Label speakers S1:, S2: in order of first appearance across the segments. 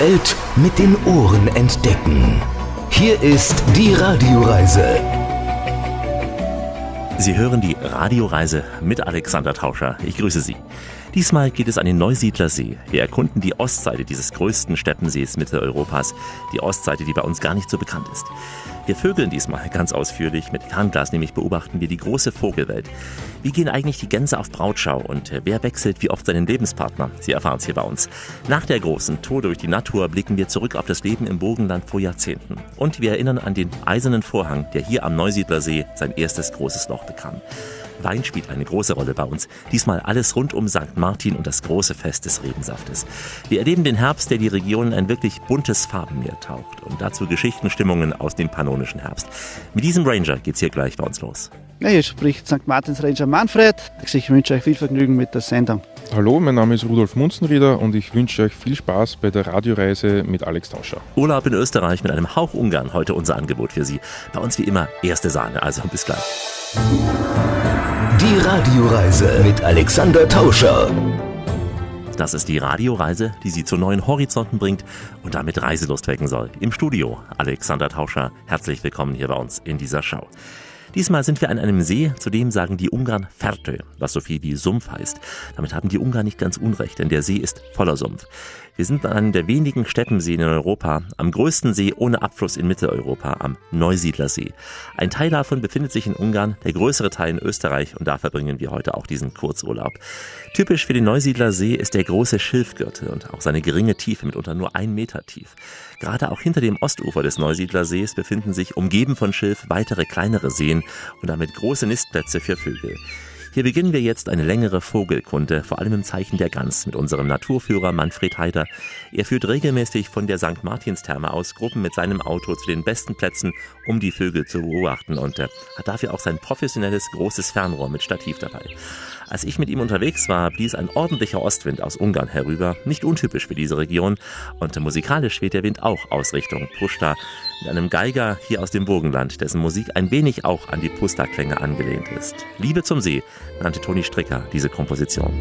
S1: Welt mit den Ohren entdecken. Hier ist die Radioreise.
S2: Sie hören die Radioreise mit Alexander Tauscher. Ich grüße Sie. Diesmal geht es an den Neusiedlersee. Wir erkunden die Ostseite dieses größten Steppensees Mitteleuropas. Die Ostseite, die bei uns gar nicht so bekannt ist. Wir vögeln diesmal ganz ausführlich. Mit Fernglas nämlich beobachten wir die große Vogelwelt. Wie gehen eigentlich die Gänse auf Brautschau und wer wechselt wie oft seinen Lebenspartner? Sie erfahren es hier bei uns. Nach der großen Tour durch die Natur blicken wir zurück auf das Leben im Burgenland vor Jahrzehnten. Und wir erinnern an den eisernen Vorhang, der hier am Neusiedlersee sein erstes großes Loch bekam. Wein spielt eine große Rolle bei uns. Diesmal alles rund um St. Martin und das große Fest des Rebensaftes. Wir erleben den Herbst, der die Region in ein wirklich buntes Farbenmeer taucht. Und dazu Geschichtenstimmungen aus dem pannonischen Herbst. Mit diesem Ranger geht's hier gleich bei uns los.
S3: Ja, hier spricht St. Martins Ranger Manfred. Ich wünsche euch viel Vergnügen mit der Sendung.
S4: Hallo, mein Name ist Rudolf Munzenrieder und ich wünsche euch viel Spaß bei der Radioreise mit Alex Tauscher.
S2: Urlaub in Österreich mit einem Hauch Ungarn, heute unser Angebot für Sie. Bei uns wie immer erste Sahne, also bis gleich.
S1: Die Radioreise mit Alexander Tauscher.
S2: Das ist die Radioreise, die Sie zu neuen Horizonten bringt und damit Reiselust wecken soll. Im Studio Alexander Tauscher. Herzlich willkommen hier bei uns in dieser Show. Diesmal sind wir an einem See, zu dem sagen die Ungarn Fertö, was so viel wie Sumpf heißt. Damit haben die Ungarn nicht ganz unrecht, denn der See ist voller Sumpf. Wir sind an einem der wenigen Steppenseen in Europa, am größten See ohne Abfluss in Mitteleuropa, am Neusiedlersee. Ein Teil davon befindet sich in Ungarn, der größere Teil in Österreich und da verbringen wir heute auch diesen Kurzurlaub. Typisch für den Neusiedlersee ist der große Schilfgürtel und auch seine geringe Tiefe, mitunter nur ein Meter tief. Gerade auch hinter dem Ostufer des Neusiedlersees befinden sich, umgeben von Schilf, weitere kleinere Seen und damit große Nistplätze für Vögel. Hier beginnen wir jetzt eine längere Vogelkunde, vor allem im Zeichen der Gans, mit unserem Naturführer Manfred Heider. Er führt regelmäßig von der St. Martinstherme aus Gruppen mit seinem Auto zu den besten Plätzen, um die Vögel zu beobachten und äh, hat dafür auch sein professionelles großes Fernrohr mit Stativ dabei. Als ich mit ihm unterwegs war, blies ein ordentlicher Ostwind aus Ungarn herüber, nicht untypisch für diese Region. Und musikalisch weht der Wind auch aus Richtung Pushta, mit einem Geiger hier aus dem Burgenland, dessen Musik ein wenig auch an die Pusta-Klänge angelehnt ist. Liebe zum See nannte Toni Stricker diese Komposition.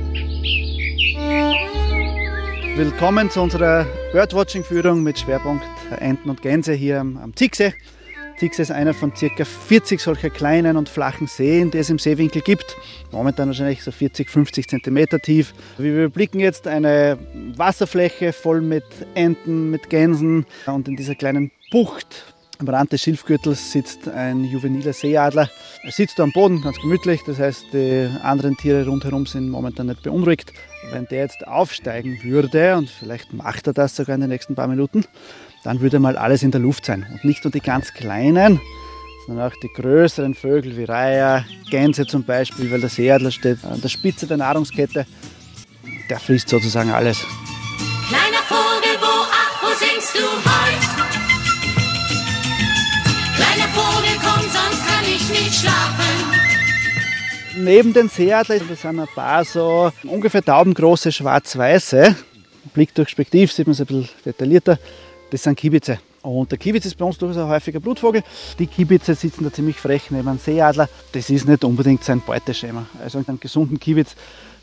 S3: Willkommen zu unserer Birdwatching-Führung mit Schwerpunkt Enten und Gänse hier am, am Tixe ist einer von ca. 40 solcher kleinen und flachen Seen, die es im Seewinkel gibt. Momentan wahrscheinlich so 40, 50 cm tief. Wir überblicken jetzt eine Wasserfläche voll mit Enten, mit Gänsen und in dieser kleinen Bucht am Rand des Schilfgürtels sitzt ein juveniler Seeadler. Er sitzt am Boden, ganz gemütlich, das heißt, die anderen Tiere rundherum sind momentan nicht beunruhigt. Wenn der jetzt aufsteigen würde, und vielleicht macht er das sogar in den nächsten paar Minuten, dann würde mal alles in der Luft sein. Und nicht nur die ganz kleinen, sondern auch die größeren Vögel wie Reiher, Gänse zum Beispiel, weil der Seeadler steht an der Spitze der Nahrungskette. Der frisst sozusagen alles.
S5: Kleiner Vogel, wo, ach, wo singst du heut? Kleiner Vogel, komm, sonst kann ich nicht schlafen.
S3: Neben den Seeadler das sind ein paar so ungefähr taubengroße schwarz-weiße. Blick durch Spektiv sieht man es ein bisschen detaillierter. Das sind Kiebitze. Und der Kiebitz ist bei uns durchaus ein häufiger Blutvogel. Die Kiebitze sitzen da ziemlich frech neben einem Seeadler. Das ist nicht unbedingt sein Beuteschema. Also einen gesunden Kiebitz,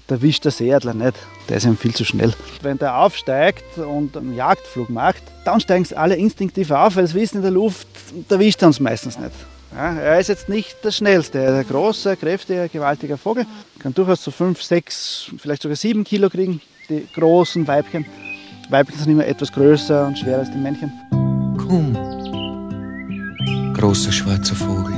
S3: der wischt der Seeadler nicht. Der ist ihm viel zu schnell. Wenn der aufsteigt und einen Jagdflug macht, dann steigen sie alle instinktiv auf, weil sie wissen, in der Luft, da wischt er uns meistens nicht. Ja, er ist jetzt nicht der schnellste. Er ist ein großer, kräftiger, gewaltiger Vogel. Kann durchaus so 5, 6, vielleicht sogar 7 Kilo kriegen, die großen Weibchen. Weibchen sind immer etwas größer und schwerer als die Männchen.
S6: Komm, großer schwarzer Vogel,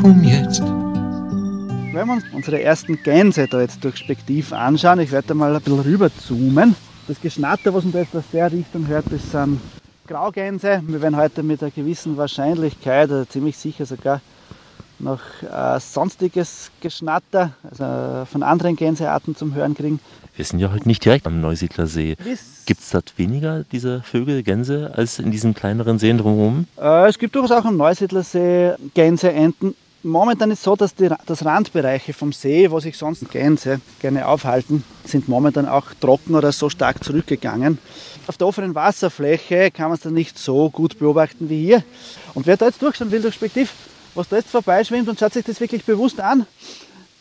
S6: komm jetzt.
S3: Wenn wir uns unsere ersten Gänse da jetzt durch Spektiv anschauen, ich werde da mal ein bisschen rüber zoomen. Das Geschnatter, was man da jetzt aus der Richtung hört, das sind Graugänse. Wir werden heute mit einer gewissen Wahrscheinlichkeit, also ziemlich sicher sogar, noch äh, sonstiges Geschnatter, also von anderen Gänsearten zum Hören kriegen.
S2: Wir sind ja heute nicht direkt am Neusiedlersee. Gibt es dort weniger diese Vögel, Gänse, als in diesen kleineren Seen drumherum?
S3: Äh, es gibt durchaus auch am Neusiedlersee Gänse, Enten. Momentan ist es so, dass die, das Randbereiche vom See, wo sich sonst Gänse gerne aufhalten, sind momentan auch trocken oder so stark zurückgegangen. Auf der offenen Wasserfläche kann man es dann nicht so gut beobachten wie hier. Und wer da jetzt durchschauen will durch Spektiv, was da jetzt vorbeischwimmt und schaut sich das wirklich bewusst an,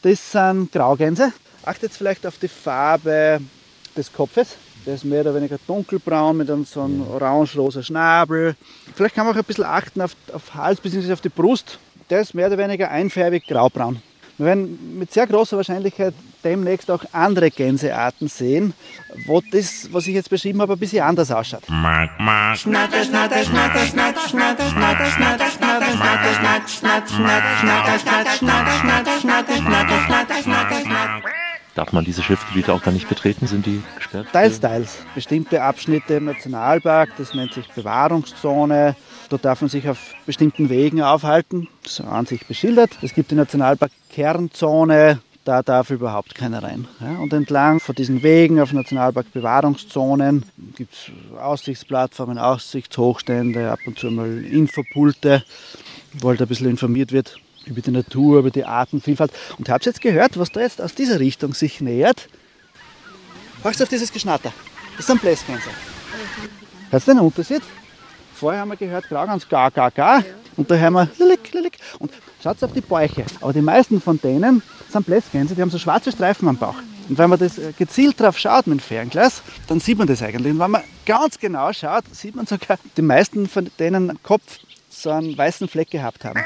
S3: das sind Graugänse. Achtet vielleicht auf die Farbe des Kopfes. Der ist mehr oder weniger dunkelbraun mit einem so einem orange-rosa Schnabel. Vielleicht kann man auch ein bisschen achten auf, auf Hals bzw. auf die Brust. Der ist mehr oder weniger einfärbig graubraun. Wir werden mit sehr großer Wahrscheinlichkeit demnächst auch andere Gänsearten sehen, wo das, was ich jetzt beschrieben habe, ein bisschen anders ausschaut.
S2: Darf man diese Schiffgebiete auch gar nicht betreten? Sind die gesperrt?
S3: Teils, teils. Bestimmte Abschnitte im Nationalpark, das nennt sich Bewahrungszone. Dort darf man sich auf bestimmten Wegen aufhalten. Das ist an sich beschildert. Es gibt die Nationalpark Kernzone, da darf überhaupt keiner rein. Ja, und entlang von diesen Wegen auf Nationalpark Bewahrungszonen gibt es Aussichtsplattformen, Aussichtshochstände, ab und zu mal Infopulte, wo halt ein bisschen informiert wird über die Natur, über die Artenvielfalt. Und habt ihr jetzt gehört, was da jetzt aus dieser Richtung sich nähert? Hörst auf dieses Geschnatter? Das sind Bläsgänse. Hörst du den Unterschied? Vorher haben wir gehört Graugans ga, ga, ga. Und da hören wir lilik, lilik. Und schaut auf die Bäuche. Aber die meisten von denen sind Bläsgänse, die haben so schwarze Streifen am Bauch. Und wenn man das äh, gezielt drauf schaut mit dem Fernglas, dann sieht man das eigentlich. Und wenn man ganz genau schaut, sieht man sogar, die meisten von denen Kopf so einen weißen Fleck gehabt haben.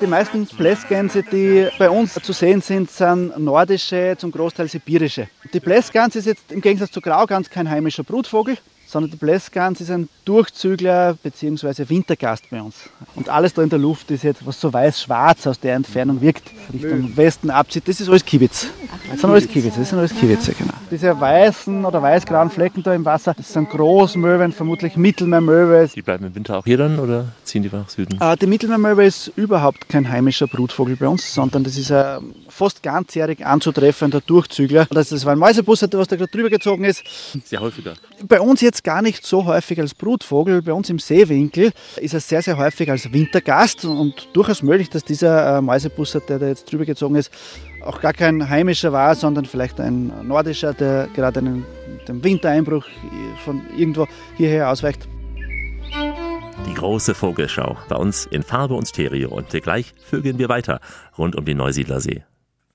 S3: Die meisten Blässgänse, die bei uns zu sehen sind, sind nordische, zum Großteil sibirische. Die Blässgans ist jetzt im Gegensatz zu Graugans kein heimischer Brutvogel, sondern die Blässgans ist ein Durchzügler bzw. Wintergast bei uns. Und alles da in der Luft ist jetzt, was so weiß-schwarz aus der Entfernung wirkt, Richtung Westen abzieht, das ist alles Kiewitz. Das sind alles Kiewitze, das sind alles Kiewitze, genau. Diese weißen oder weißgrauen Flecken da im Wasser, das sind Großmöwen, vermutlich Mittelmeermöwe.
S2: Die bleiben im Winter auch hier dann oder ziehen die nach Süden?
S3: Äh, Die Mittelmeermöwe ist überhaupt kein heimischer Brutvogel bei uns, sondern das ist ein fast ganzjährig anzutreffender Durchzügler. Das, war ein Mäusebus, was da gerade drüber gezogen ist.
S2: Sehr häufiger.
S3: Bei uns jetzt gar nicht so häufig als Brutvogel. Bei uns im Seewinkel ist er sehr, sehr häufig als Wintergast und durchaus möglich, dass dieser äh, Mäusebusser, der da jetzt drüber gezogen ist, auch gar kein heimischer war, sondern vielleicht ein nordischer, der gerade einen, dem Wintereinbruch von irgendwo hierher ausweicht.
S2: Die große Vogelschau bei uns in Farbe und Stereo und gleich vögeln wir weiter rund um den Neusiedlersee.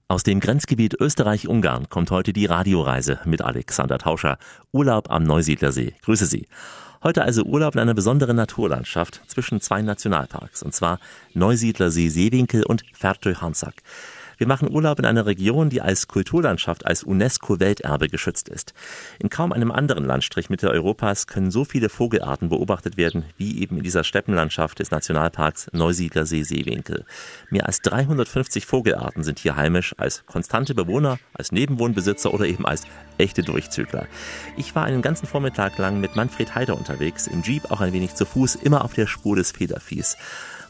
S2: Aus dem Grenzgebiet Österreich-Ungarn kommt heute die Radioreise mit Alexander Tauscher. Urlaub am Neusiedlersee. Grüße Sie. Heute also Urlaub in einer besonderen Naturlandschaft zwischen zwei Nationalparks, und zwar Neusiedlersee Seewinkel und Fertö-Hansak. Wir machen Urlaub in einer Region, die als Kulturlandschaft, als UNESCO-Welterbe geschützt ist. In kaum einem anderen Landstrich Mitteleuropas können so viele Vogelarten beobachtet werden, wie eben in dieser Steppenlandschaft des Nationalparks Neusiedlersee-Seewinkel. Mehr als 350 Vogelarten sind hier heimisch, als konstante Bewohner, als Nebenwohnbesitzer oder eben als echte Durchzügler. Ich war einen ganzen Vormittag lang mit Manfred Heider unterwegs, im Jeep auch ein wenig zu Fuß, immer auf der Spur des Federviehs.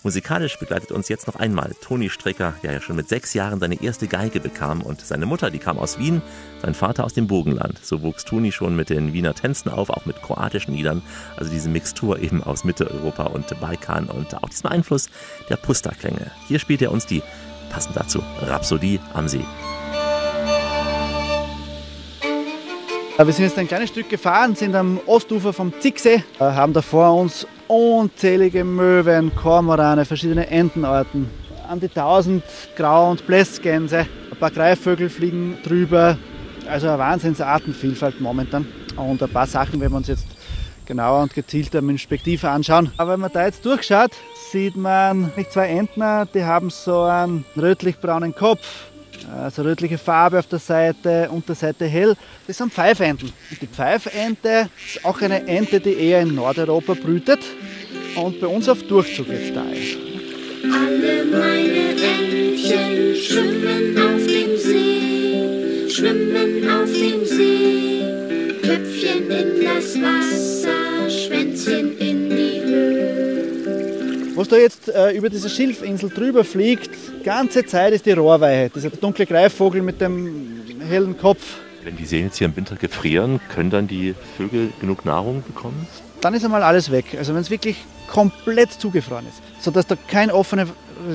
S2: Musikalisch begleitet uns jetzt noch einmal Toni Strecker, der ja schon mit sechs Jahren seine erste Geige bekam und seine Mutter, die kam aus Wien, sein Vater aus dem Burgenland. So wuchs Toni schon mit den Wiener Tänzen auf, auch mit kroatischen Liedern, also diese Mixtur eben aus Mitteleuropa und Balkan und auch diesem Einfluss der Pusta-Klänge. Hier spielt er uns die, passend dazu, Rhapsodie am See.
S3: Wir sind jetzt ein kleines Stück gefahren, sind am Ostufer vom Zicksee, äh, haben da vor uns unzählige Möwen, Kormorane, verschiedene Entenarten, an die 1000 Grau- und Blässgänse, ein paar Greifvögel fliegen drüber, also eine Wahnsinnsartenvielfalt momentan. Und ein paar Sachen werden wir uns jetzt genauer und gezielter mit dem Spektiv anschauen. Aber wenn man da jetzt durchschaut, sieht man nicht zwei Entner, die haben so einen rötlich-braunen Kopf, also rötliche Farbe auf der Seite, Unterseite hell. Das sind Pfeifenten. Die Pfeifente ist auch eine Ente, die eher in Nordeuropa brütet und bei uns auf Durchzug jetzt da ist.
S5: Alle meine Entchen schwimmen auf dem See, schwimmen auf dem See. Köpfchen in das Wasser,
S3: Was da jetzt äh, über diese Schilfinsel drüber fliegt, ganze Zeit ist die Rohrweihe, dieser dunkle Greifvogel mit dem hellen Kopf.
S2: Wenn die Seen jetzt hier im Winter gefrieren, können dann die Vögel genug Nahrung bekommen?
S3: Dann ist einmal alles weg. Also wenn es wirklich komplett zugefroren ist, sodass da kein offenes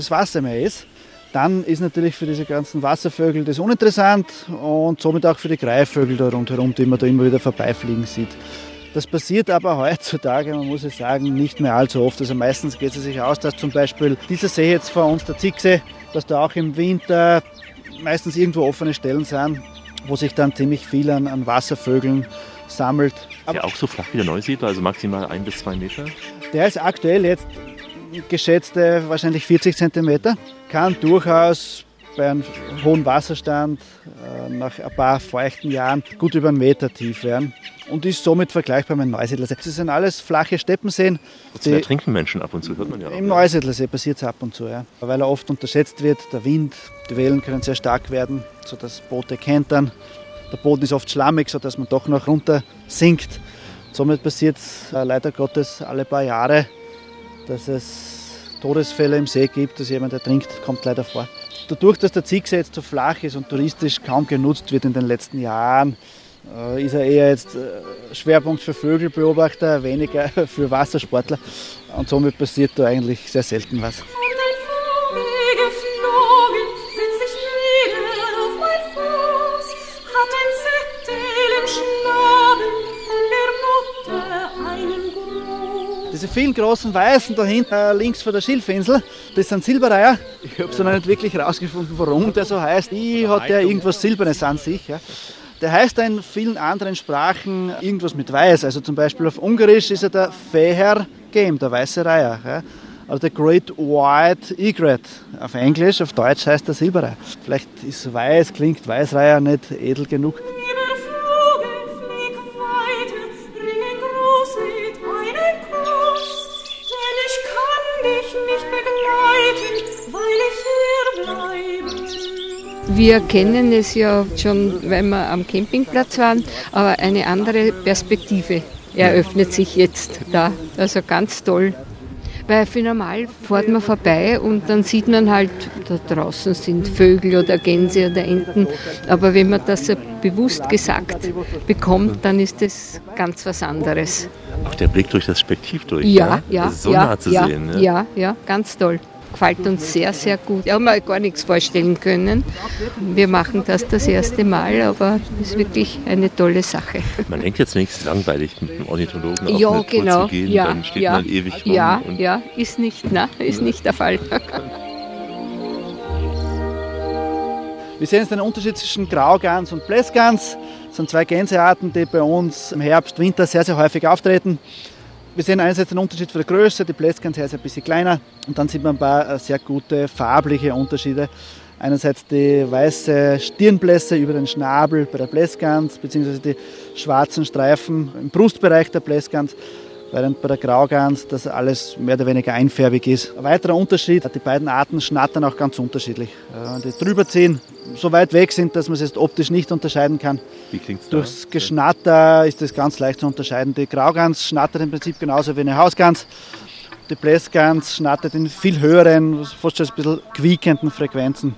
S3: Wasser mehr ist, dann ist natürlich für diese ganzen Wasservögel das uninteressant und somit auch für die Greifvögel da rundherum, die man da immer wieder vorbeifliegen sieht. Das passiert aber heutzutage, man muss es sagen, nicht mehr allzu oft. Also meistens geht es sich aus, dass zum Beispiel dieser See jetzt vor uns, der Zicksee, dass da auch im Winter meistens irgendwo offene Stellen sind, wo sich dann ziemlich viel an, an Wasservögeln sammelt.
S2: Ist ja auch so flach wie der Neusiedler, also maximal ein bis zwei Meter.
S3: Der ist aktuell jetzt geschätzte wahrscheinlich 40 cm, kann durchaus bei einem hohen Wasserstand äh, nach ein paar feuchten Jahren gut über einen Meter tief werden und ist somit vergleichbar mit dem Neusiedlersee. Das sind alles flache Steppenseen.
S2: Wozu ertrinken Menschen ab und zu, hört man ja auch.
S3: Im Neusiedlersee passiert es ab und zu, ja. weil er oft unterschätzt wird. Der Wind, die Wellen können sehr stark werden, sodass Boote kentern. Der Boden ist oft schlammig, sodass man doch noch runter sinkt. Somit passiert es äh, leider Gottes alle paar Jahre, dass es Todesfälle im See gibt, dass jemand ertrinkt, kommt leider vor. Dadurch, dass der Ziegsee jetzt so flach ist und touristisch kaum genutzt wird in den letzten Jahren, äh, ist er eher jetzt äh, Schwerpunkt für Vögelbeobachter, weniger für Wassersportler. Und somit passiert da eigentlich sehr selten was. Diese vielen großen Weißen da hinten, äh, links vor der Schilfinsel, das sind Silbereier. Ich habe so noch nicht wirklich herausgefunden, warum der so heißt. Ich hat der irgendwas Silbernes an sich. Ja. Der heißt in vielen anderen Sprachen irgendwas mit Weiß. Also zum Beispiel auf Ungarisch ist er der Feher Game, der weiße Reiher. Ja. Also der Great White Egret auf Englisch, auf Deutsch heißt der Silbereier. Vielleicht ist weiß, klingt Weißreiher nicht edel genug.
S7: Wir kennen es ja schon, weil wir am Campingplatz waren, aber eine andere Perspektive eröffnet sich jetzt da. Also ganz toll. Weil für normal fährt man vorbei und dann sieht man halt, da draußen sind Vögel oder Gänse oder Enten. Aber wenn man das bewusst gesagt bekommt, dann ist das ganz was anderes.
S2: Auch der Blick durch das Spektiv durch.
S7: Ja, ja,
S2: so
S7: ja,
S2: nah zu
S7: ja,
S2: sehen. Ne?
S7: ja, ja, ganz toll. Gefällt uns sehr, sehr gut. Wir haben mir gar nichts vorstellen können. Wir machen das das erste Mal, aber es ist wirklich eine tolle Sache.
S2: Man denkt jetzt nichts langweilig mit einem Ornithologen auf
S7: Ja,
S2: eine Tour
S7: genau.
S2: zu gehen,
S7: Ja,
S2: dann steht
S7: ja,
S2: man ewig rum.
S7: ja,
S2: und
S7: ja, ist nicht, na, ist nicht der Fall.
S3: Wir sehen jetzt den Unterschied zwischen Graugans und Blässgans. Das sind zwei Gänsearten, die bei uns im Herbst, Winter sehr, sehr häufig auftreten. Wir sehen einerseits den Unterschied von der Größe, die Blässgans ist ein bisschen kleiner und dann sieht man ein paar äh, sehr gute farbliche Unterschiede. Einerseits die weiße Stirnblässe über den Schnabel bei der Blässgans, beziehungsweise die schwarzen Streifen im Brustbereich der Blässgans, während bei der Graugans das alles mehr oder weniger einfärbig ist. Ein weiterer Unterschied, die beiden Arten schnattern auch ganz unterschiedlich. Äh, Wenn die drüber ziehen, so weit weg sind, dass man es jetzt optisch nicht unterscheiden kann.
S2: Wie klingt's da?
S3: Durchs Geschnatter ist das ganz leicht zu unterscheiden. Die Graugans schnattert im Prinzip genauso wie eine Hausgans. Die Blässgans schnattert in viel höheren, fast schon ein bisschen quiekenden Frequenzen.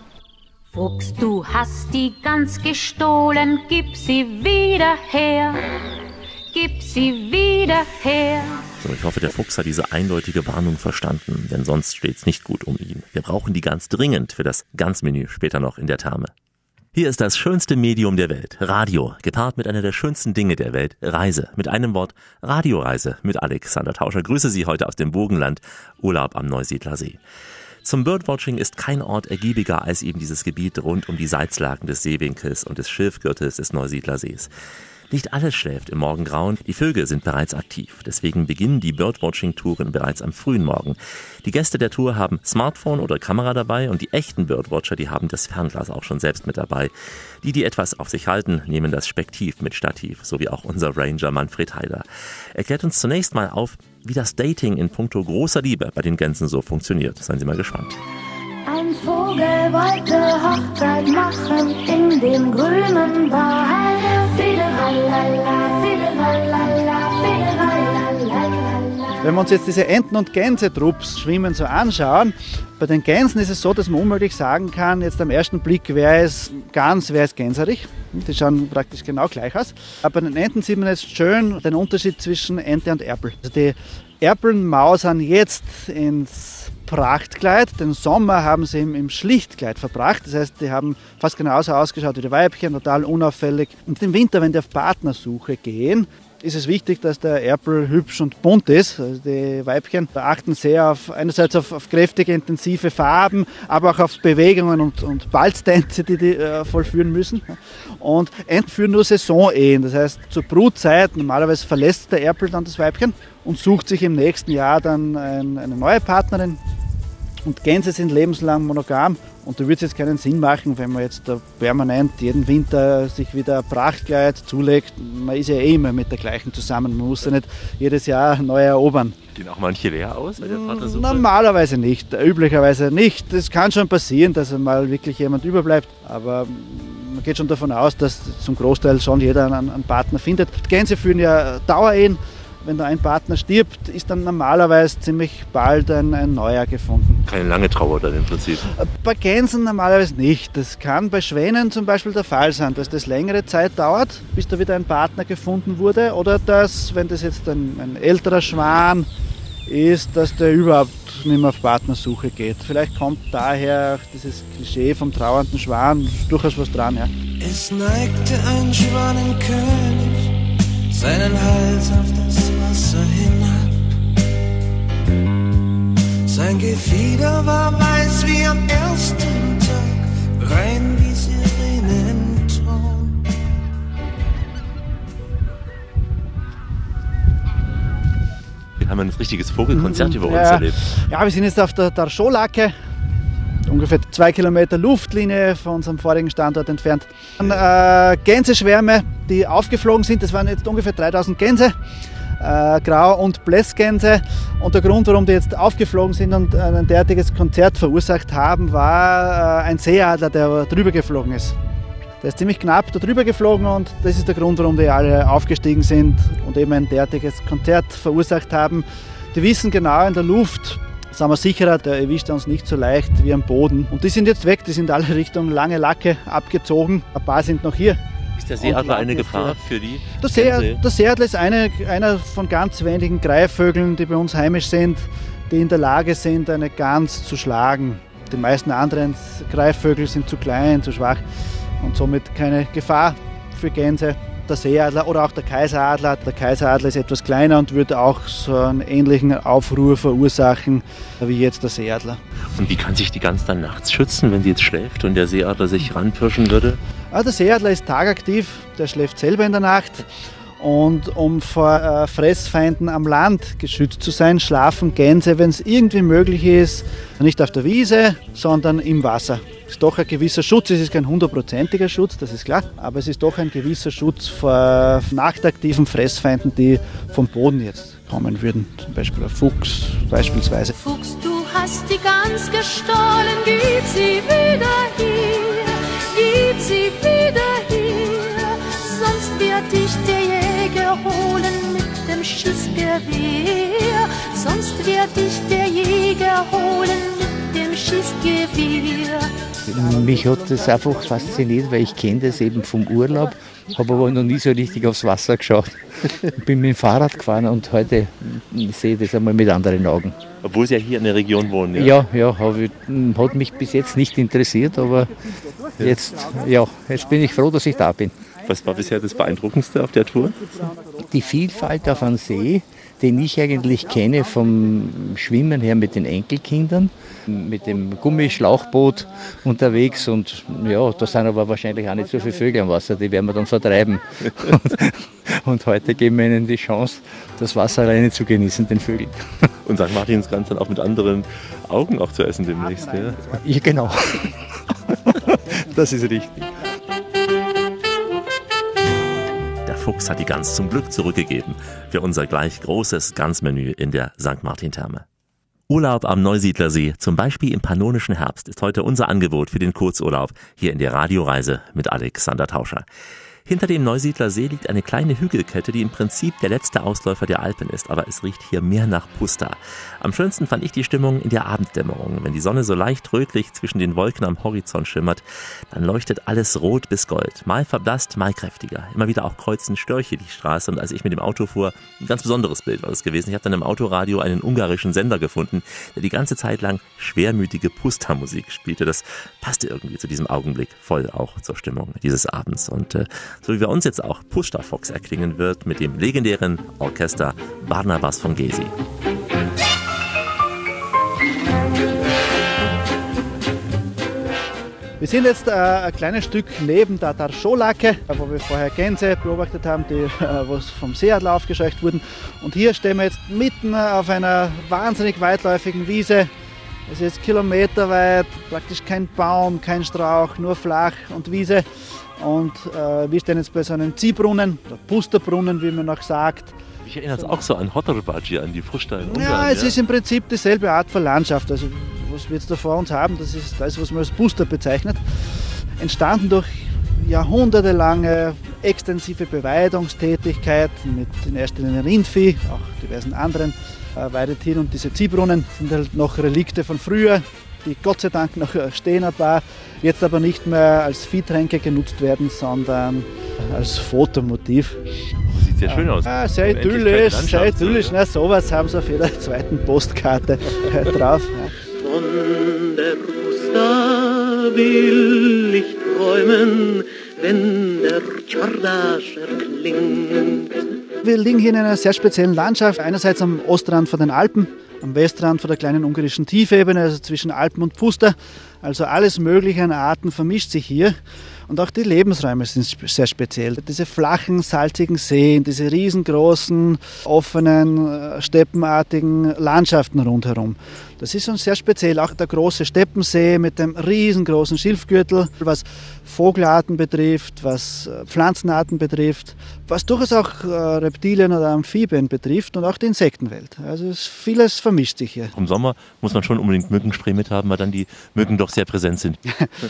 S8: Fuchs, du hast die Gans gestohlen, gib sie wieder her. Gib sie wieder her.
S2: So, ich hoffe, der Fuchs hat diese eindeutige Warnung verstanden, denn sonst steht's nicht gut um ihn. Wir brauchen die Gans dringend für das Gansmenü später noch in der Therme. Hier ist das schönste Medium der Welt, Radio, gepaart mit einer der schönsten Dinge der Welt, Reise. Mit einem Wort, Radioreise mit Alexander Tauscher. Grüße Sie heute aus dem Burgenland, Urlaub am Neusiedlersee. Zum Birdwatching ist kein Ort ergiebiger als eben dieses Gebiet rund um die Salzlaken des Seewinkels und des Schilfgürtels des Neusiedlersees. Nicht alles schläft im Morgengrauen, die Vögel sind bereits aktiv. Deswegen beginnen die Birdwatching-Touren bereits am frühen Morgen. Die Gäste der Tour haben Smartphone oder Kamera dabei und die echten Birdwatcher, die haben das Fernglas auch schon selbst mit dabei. Die, die etwas auf sich halten, nehmen das Spektiv mit Stativ, so wie auch unser Ranger Manfred Heider. Er klärt uns zunächst mal auf, wie das Dating in puncto großer Liebe bei den Gänsen so funktioniert. Seien Sie mal gespannt.
S8: Ein Vogel wollte Hochzeit machen in dem grünen Wald.
S3: Wenn wir uns jetzt diese Enten- und Gänsetrupps schwimmen so anschauen, bei den Gänsen ist es so, dass man unmöglich sagen kann, jetzt am ersten Blick, wer ist Gans, wer ist Gänserich. Die schauen praktisch genau gleich aus. Aber bei den Enten sieht man jetzt schön den Unterschied zwischen Ente und Erpel. Also die Erpeln mausern jetzt ins Prachtkleid. Den Sommer haben sie im, Schlichtkleid verbracht. Das heißt, die haben fast genauso ausgeschaut wie die Weibchen, total unauffällig. Und im Winter, wenn die auf Partnersuche gehen, ist es wichtig, dass der Erpel hübsch und bunt ist. Also die Weibchen achten sehr auf einerseits auf, auf kräftige, intensive Farben, aber auch auf Bewegungen und, und Balztänze, die die äh, vollführen müssen. Und Enten führen nur Saisonehen. Das heißt, zur Brutzeit normalerweise verlässt der Erpel dann das Weibchen und sucht sich im nächsten Jahr dann ein, eine neue Partnerin. Und Gänse sind lebenslang monogam und da würde es jetzt keinen Sinn machen, wenn man jetzt da permanent jeden Winter sich wieder ein Prachtkleid zulegt. Man ist ja eh immer mit der gleichen zusammen. Man muss ja nicht jedes Jahr neu erobern.
S2: Gehen auch manche leer aus bei der Partnersuche?
S3: Normalerweise nicht, üblicherweise nicht. Es kann schon passieren, dass mal wirklich jemand überbleibt, aber man geht schon davon aus, dass zum Großteil schon jeder einen, einen Partner findet. Gänse führen ja Dauerehen. Wenn da ein Partner stirbt, ist dann normalerweise ziemlich bald ein, ein neuer gefunden.
S2: Keine lange Trauer dann im Prinzip.
S3: Bei Gänsen normalerweise nicht. Das kann bei Schwänen zum Beispiel der Fall sein, dass das längere Zeit dauert, bis da wieder ein Partner gefunden wurde. Oder dass, wenn das jetzt ein, ein älterer Schwan ist, dass der überhaupt nicht mehr auf Partnersuche geht. Vielleicht kommt daher auch dieses Klischee vom trauernden Schwan durchaus was dran. Ja.
S9: Es neigte ein Schwanenkönig seinen Hals auf das Wasser hinab. Sein Gefieder war weiß wie am ersten Tag, rein wie Sirenenton.
S2: Wir haben ein richtiges Vogelkonzert über uns
S3: Ja.
S2: erlebt.
S3: Ja, wir sind jetzt auf der Darscholacke, ungefähr zwei Kilometer Luftlinie von unserem vorigen Standort entfernt. Dann, äh, Gänseschwärme, die aufgeflogen sind, das waren jetzt ungefähr 3000 Gänse. Äh, Grau- und Blässgänse. Und der Grund, warum die jetzt aufgeflogen sind und ein derartiges Konzert verursacht haben, war äh, ein Seeadler, der drüber geflogen ist. Der ist ziemlich knapp da drüber geflogen und das ist der Grund, warum die alle aufgestiegen sind und eben ein derartiges Konzert verursacht haben. Die wissen genau, in der Luft sind wir sicherer, der erwischt uns nicht so leicht wie am Boden. Und die sind jetzt weg, die sind alle Richtung Lange Lacke abgezogen. Ein paar sind noch hier.
S2: Ist der Seeadler eine Gefahr für die?
S3: Der, See, der Seeadler ist eine, einer von ganz wenigen Greifvögeln, die bei uns heimisch sind, die in der Lage sind, eine Gans zu schlagen. Die meisten anderen Greifvögel sind zu klein, zu schwach und somit keine Gefahr für Gänse. Der Seeadler oder auch der Kaiseradler. Der Kaiseradler ist etwas kleiner und würde auch so einen ähnlichen Aufruhr verursachen wie jetzt der Seeadler.
S2: Und wie kann sich die Gans dann nachts schützen, wenn sie jetzt schläft und der Seeadler sich ranpirschen würde?
S3: Ah, der Seeadler ist tagaktiv, der schläft selber in der Nacht. Und um vor äh, Fressfeinden am Land geschützt zu sein, schlafen Gänse, wenn es irgendwie möglich ist, nicht auf der Wiese, sondern im Wasser. Ist doch ein gewisser Schutz. Es ist kein hundertprozentiger Schutz, das ist klar, aber es ist doch ein gewisser Schutz vor nachtaktiven Fressfeinden, die vom Boden jetzt kommen würden. Zum Beispiel ein Fuchs beispielsweise.
S5: Fuchs, du hast die Gans gestohlen, gib sie wieder hier, gib sie wieder hier, sonst wird dich der Jäger holen mit dem Schießgewehr, sonst wird dich der Jäger holen mit dem Schießgewehr.
S10: Mich hat das einfach fasziniert, weil ich kenne das eben vom Urlaub, habe aber noch nie so richtig aufs Wasser geschaut. Bin mit dem Fahrrad gefahren und heute sehe ich das einmal mit anderen Augen.
S2: Obwohl sie ja hier in der Region wohnen.
S10: Ja, ja, hab ich, hat mich bis jetzt nicht interessiert, aber jetzt, ja, jetzt bin ich froh, dass ich da bin.
S2: Was war bisher das Beeindruckendste auf der Tour?
S10: Die Vielfalt auf einem See, den ich eigentlich kenne vom Schwimmen her mit den Enkelkindern, mit dem Gummischlauchboot unterwegs und ja, da sind aber wahrscheinlich auch nicht so viele Vögel am Wasser, die werden wir dann vertreiben. Und, und heute geben wir ihnen die Chance, das Wasser alleine zu genießen, den Vögeln.
S2: Und St. Martins ganz dann auch mit anderen Augen auch zu essen demnächst. Ja?
S10: Ja, genau. Das ist richtig.
S2: Fuchs hat die Gans zum Glück zurückgegeben für unser gleich großes Gansmenü in der St. Martin-Therme. Urlaub am Neusiedlersee, zum Beispiel im pannonischen Herbst, ist heute unser Angebot für den Kurzurlaub hier in der Radioreise mit Alexander Tauscher. Hinter dem Neusiedler See liegt eine kleine Hügelkette, die im Prinzip der letzte Ausläufer der Alpen ist, aber es riecht hier mehr nach Pusta. Am schönsten fand ich die Stimmung in der Abenddämmerung. Wenn die Sonne so leicht rötlich zwischen den Wolken am Horizont schimmert, dann leuchtet alles rot bis gold. Mal verblasst, mal kräftiger. Immer wieder auch kreuzen Störche die Straße und als ich mit dem Auto fuhr, ein ganz besonderes Bild war das gewesen. Ich habe dann im Autoradio einen ungarischen Sender gefunden, der die ganze Zeit lang schwermütige Pusta-Musik spielte. Das passte irgendwie zu diesem Augenblick voll auch zur Stimmung dieses Abends und äh, so wie bei uns jetzt auch Pusta erklingen wird mit dem legendären Orchester Barnabas von Gesi.
S3: Wir sind jetzt äh, ein kleines Stück neben der Darscholake, wo wir vorher Gänse beobachtet haben, die äh, was vom Seeadler aufgescheucht wurden. Und hier stehen wir jetzt mitten auf einer wahnsinnig weitläufigen Wiese. Es ist kilometerweit, praktisch kein Baum, kein Strauch, nur flach und Wiese. Und äh, wir stehen jetzt bei so einem Ziehbrunnen, oder Pusterbrunnen, wie man noch sagt.
S2: Mich erinnert es auch so an Hotterbaci, an die Ungarn.
S3: Ja, es ist im Prinzip dieselbe Art von Landschaft. Also was wir jetzt da vor uns haben, das ist das, was man als Booster bezeichnet. Entstanden durch jahrhundertelange extensive Beweidungstätigkeit mit in erster Linie Rindvieh, auch diversen anderen äh, Weidetieren und diese Ziehbrunnen sind halt noch Relikte von früher, die Gott sei Dank noch stehen ein paar, jetzt aber nicht mehr als Viehtränke genutzt werden, sondern als Fotomotiv.
S2: Sieht sehr schön aus.
S3: Ah, sehr idyllisch, sehr
S2: so,
S3: idyllisch. Na, sowas haben sie auf jeder zweiten Postkarte äh, drauf. Ja.
S11: Von der Pusta will ich träumen, wenn der Tschardasch erklingt.
S3: Wir liegen hier in einer sehr speziellen Landschaft. Einerseits am Ostrand von den Alpen, am Westrand von der kleinen ungarischen Tiefebene, also zwischen Alpen und Puster. Also alles Mögliche an Arten vermischt sich hier. Und auch die Lebensräume sind sehr speziell. Diese flachen, salzigen Seen, diese riesengroßen, offenen, äh, steppenartigen Landschaften rundherum. Das ist uns sehr speziell. Auch der große Steppensee mit dem riesengroßen Schilfgürtel, was Vogelarten betrifft, was äh, Pflanzenarten betrifft, was durchaus auch äh, Reptilien oder Amphibien betrifft und auch die Insektenwelt. Also es, vieles vermischt sich hier.
S2: Im Sommer muss man schon unbedingt Mückenspray mit haben, weil dann die Mücken doch sehr präsent sind.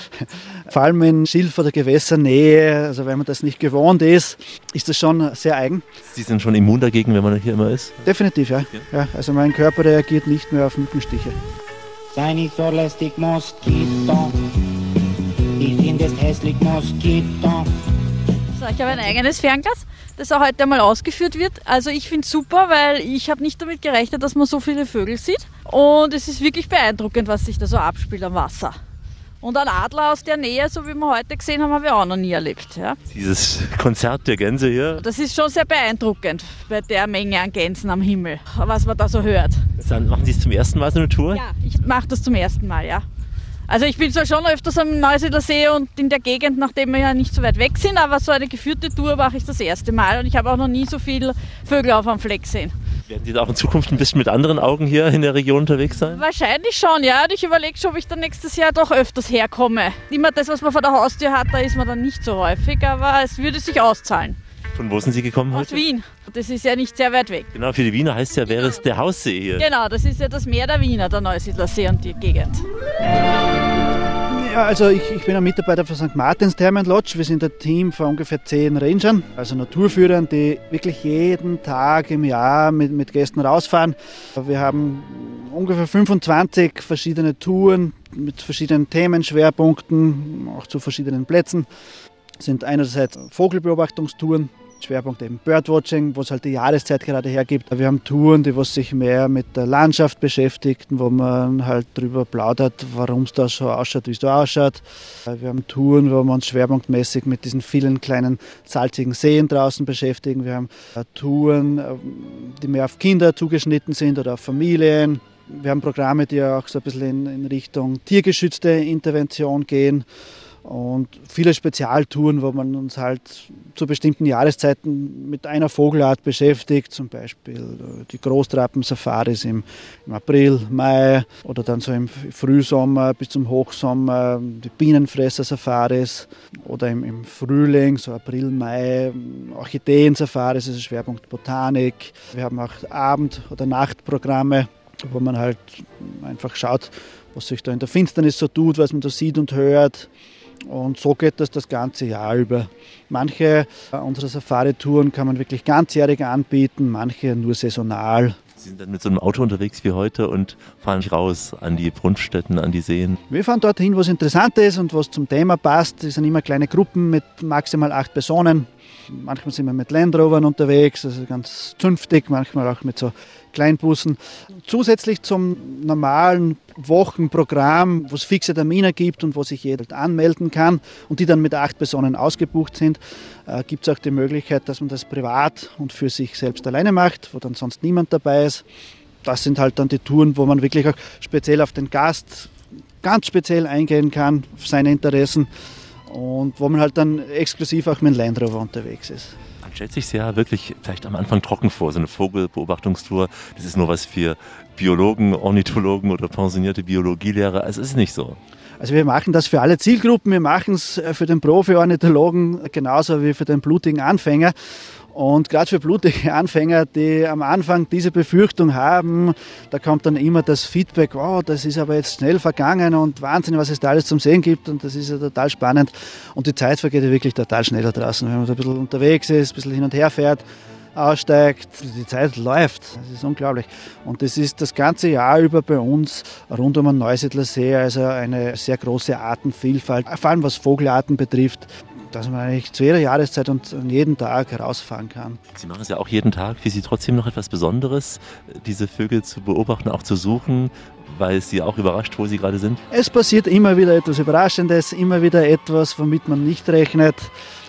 S3: Vor allem in Schilf- oder Gewässernähe, also wenn man das nicht gewohnt ist, ist das schon sehr eigen.
S2: Sie sind schon immun dagegen, wenn man hier immer ist.
S3: Definitiv, ja. ja. Also mein Körper reagiert nicht mehr auf Mückenstiche.
S12: Sei nicht so lästig, Moskito. Ich finde es hässlich, Moskito.
S13: So, ich habe ein eigenes Fernglas, das auch heute einmal ausgeführt wird. Also ich finde es super, weil ich habe nicht damit gerechnet, dass man so viele Vögel sieht. Und es ist wirklich beeindruckend, was sich da so abspielt am Wasser. Und ein Adler aus der Nähe, so wie wir heute gesehen haben, habe ich auch noch nie erlebt. Ja.
S2: Dieses Konzert der Gänse hier.
S13: Das ist schon sehr beeindruckend bei der Menge an Gänsen am Himmel, was man da so hört.
S2: Dann machen Sie es zum ersten Mal so eine Tour?
S13: Ja, ich mache das zum ersten Mal, ja. Also ich bin zwar schon öfters am Neusiedler See und in der Gegend, nachdem wir ja nicht so weit weg sind, aber so eine geführte Tour mache ich das erste Mal und ich habe auch noch nie so viele Vögel auf einem Fleck gesehen.
S2: Werden Sie da auch in Zukunft ein bisschen mit anderen Augen hier in der Region unterwegs sein?
S13: Wahrscheinlich schon, ja. Und ich überlege schon, ob ich dann nächstes Jahr doch öfters herkomme. Immer das, was man vor der Haustür hat, da ist man dann nicht so häufig, aber es würde sich auszahlen.
S2: Von wo sind Sie gekommen
S13: Aus
S2: heute?
S13: Wien. Das ist ja nicht sehr weit weg.
S2: Genau, für die Wiener heißt ja, wäre es der Haussee hier.
S13: Genau, das ist ja das Meer der Wiener, der Neusiedler See und die Gegend.
S3: Ja, also ich, ich bin ein Mitarbeiter von St. Martins Thermen Lodge. Wir sind ein Team von ungefähr zehn Rangern, also Naturführern, die wirklich jeden Tag im Jahr mit, mit Gästen rausfahren. Wir haben ungefähr 25 verschiedene Touren mit verschiedenen Themenschwerpunkten, auch zu verschiedenen Plätzen. Das sind einerseits Vogelbeobachtungstouren, Schwerpunkt eben Birdwatching, wo es halt die Jahreszeit gerade hergibt. Wir haben Touren, die was sich mehr mit der Landschaft beschäftigen, wo man halt darüber plaudert, warum es da so ausschaut, wie es da ausschaut. Wir haben Touren, wo wir uns schwerpunktmäßig mit diesen vielen kleinen salzigen Seen draußen beschäftigen. Wir haben äh, Touren, äh, die mehr auf Kinder zugeschnitten sind oder auf Familien. Wir haben Programme, die auch so ein bisschen in Richtung tiergeschützte Intervention gehen und viele Spezialtouren, wo man uns halt zu bestimmten Jahreszeiten mit einer Vogelart beschäftigt, zum Beispiel äh, die Großtrappen-Safaris im, im April, Mai oder dann so im Frühsommer bis zum Hochsommer die Bienenfresser-Safaris oder im, im Frühling, so April, Mai, Orchideen-Safaris, also Schwerpunkt Botanik. Wir haben auch Abend- oder Nachtprogramme, wo man halt einfach schaut, was sich da in der Finsternis so tut, was man da sieht und hört. Und so geht das das ganze Jahr über. Manche äh, unserer Safari-Touren kann man wirklich ganzjährig anbieten, manche nur saisonal.
S2: Sie sind dann mit so einem Auto unterwegs wie heute und fahren nicht raus an die Brunftstätten, an die Seen.
S3: Wir fahren dorthin, wo es interessant ist und was zum Thema passt. Das sind immer kleine Gruppen mit maximal acht Personen. Manchmal sind wir mit Land Rovern unterwegs, also ganz zünftig, manchmal auch mit so Kleinbussen. Zusätzlich zum normalen Wochenprogramm, wo es fixe Termine gibt und wo sich jeder anmelden kann und die dann mit acht Personen ausgebucht sind, äh, gibt es auch die Möglichkeit, dass man das privat und für sich selbst alleine macht, wo dann sonst niemand dabei ist. Das sind halt dann die Touren, wo man wirklich auch speziell auf den Gast ganz speziell eingehen kann, auf seine Interessen und wo man halt dann exklusiv auch mit dem Land Rover unterwegs ist.
S2: Man stellt sich ja wirklich vielleicht am Anfang trocken vor, so eine Vogelbeobachtungstour, das ist nur was für Biologen, Ornithologen oder pensionierte Biologielehrer. Es ist nicht so.
S3: Also wir machen das für alle Zielgruppen. Wir machen es für den Profi-Ornithologen genauso wie für den blutigen Anfänger. Und gerade für blutige Anfänger, die am Anfang diese Befürchtung haben, da kommt dann immer das Feedback, wow, das ist aber jetzt schnell vergangen und Wahnsinn, was es da alles zum Sehen gibt und das ist ja total spannend. Und die Zeit vergeht ja wirklich total schnell da draußen, wenn man da ein bisschen unterwegs ist, ein bisschen hin und her fährt aussteigt. Die Zeit läuft. Das ist unglaublich. Und das ist das ganze Jahr über bei uns rund um den Neusiedler See, also eine sehr große Artenvielfalt, vor allem was Vogelarten betrifft dass man eigentlich zu jeder Jahreszeit und jeden Tag herausfahren kann.
S2: Sie machen es ja auch jeden Tag. Für Sie trotzdem noch etwas Besonderes, diese Vögel zu beobachten, auch zu suchen, weil es Sie auch überrascht, wo Sie gerade sind?
S3: Es passiert immer wieder etwas Überraschendes, immer wieder etwas, womit man nicht rechnet.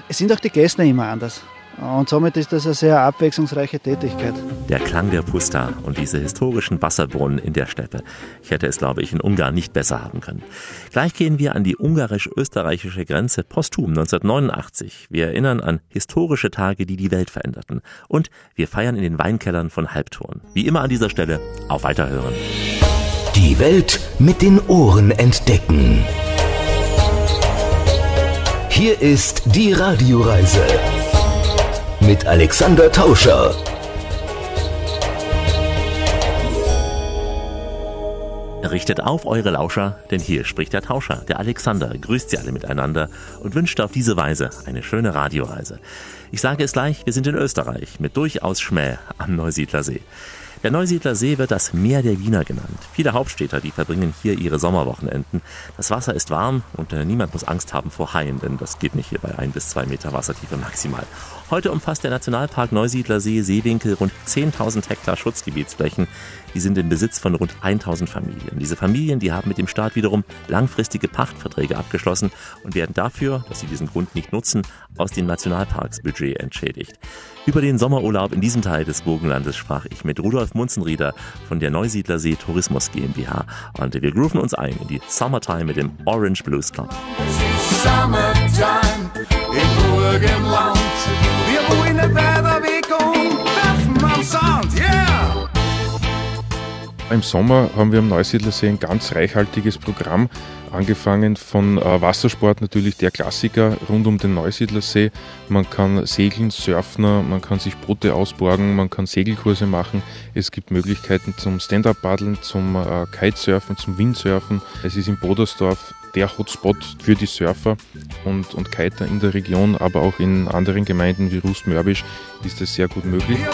S3: Es sind auch die Gäste immer anders. Und somit ist das eine sehr abwechslungsreiche Tätigkeit.
S2: Der Klang der Pusta und diese historischen Wasserbrunnen in der Steppe. Ich hätte es, glaube ich, in Ungarn nicht besser haben können. Gleich gehen wir an die ungarisch-österreichische Grenze posthum 1989. Wir erinnern an historische Tage, die die Welt veränderten. Und wir feiern in den Weinkellern von Halbturn. Wie immer an dieser Stelle, auf Weiterhören.
S1: Die Welt mit den Ohren entdecken. Hier ist die Radioreise mit Alexander Tauscher.
S2: Richtet auf eure Lauscher, denn hier spricht der Tauscher, der Alexander, grüßt sie alle miteinander und wünscht auf diese Weise eine schöne Radioreise. Ich sage es gleich, wir sind in Österreich mit durchaus Schmäh am Neusiedler See. Der Neusiedler See wird das Meer der Wiener genannt. Viele Hauptstädter, die verbringen hier ihre Sommerwochenenden. Das Wasser ist warm und äh, niemand muss Angst haben vor Haien, denn das geht nicht hier bei ein bis zwei Meter Wassertiefe maximal. Heute umfasst der Nationalpark Neusiedler See Seewinkel rund 10.000 Hektar Schutzgebietsflächen. Die sind im Besitz von rund 1.000 Familien. Diese Familien, die haben mit dem Staat wiederum langfristige Pachtverträge abgeschlossen und werden dafür, dass sie diesen Grund nicht nutzen, aus dem Nationalparksbudget entschädigt. Über den Sommerurlaub in diesem Teil des Burgenlandes sprach ich mit Rudolf Munzenrieder von der Neusiedler See Tourismus GmbH und wir grooven uns ein in die Summertime mit dem Orange Blues Club.
S9: Summertime im Burgenland.
S4: Im Sommer haben wir am Neusiedlersee ein ganz reichhaltiges Programm, angefangen von äh, Wassersport natürlich der Klassiker rund um den Neusiedlersee. Man kann segeln, surfen, man kann sich Boote ausborgen, man kann Segelkurse machen. Es gibt Möglichkeiten zum Stand-Up-Paddeln, zum äh, Kitesurfen, zum Windsurfen. Es ist in Bodersdorf der Hotspot für die Surfer und, und Kiter in der Region, aber auch in anderen Gemeinden wie Rust-Mörbisch ist es sehr gut möglich.
S9: Wir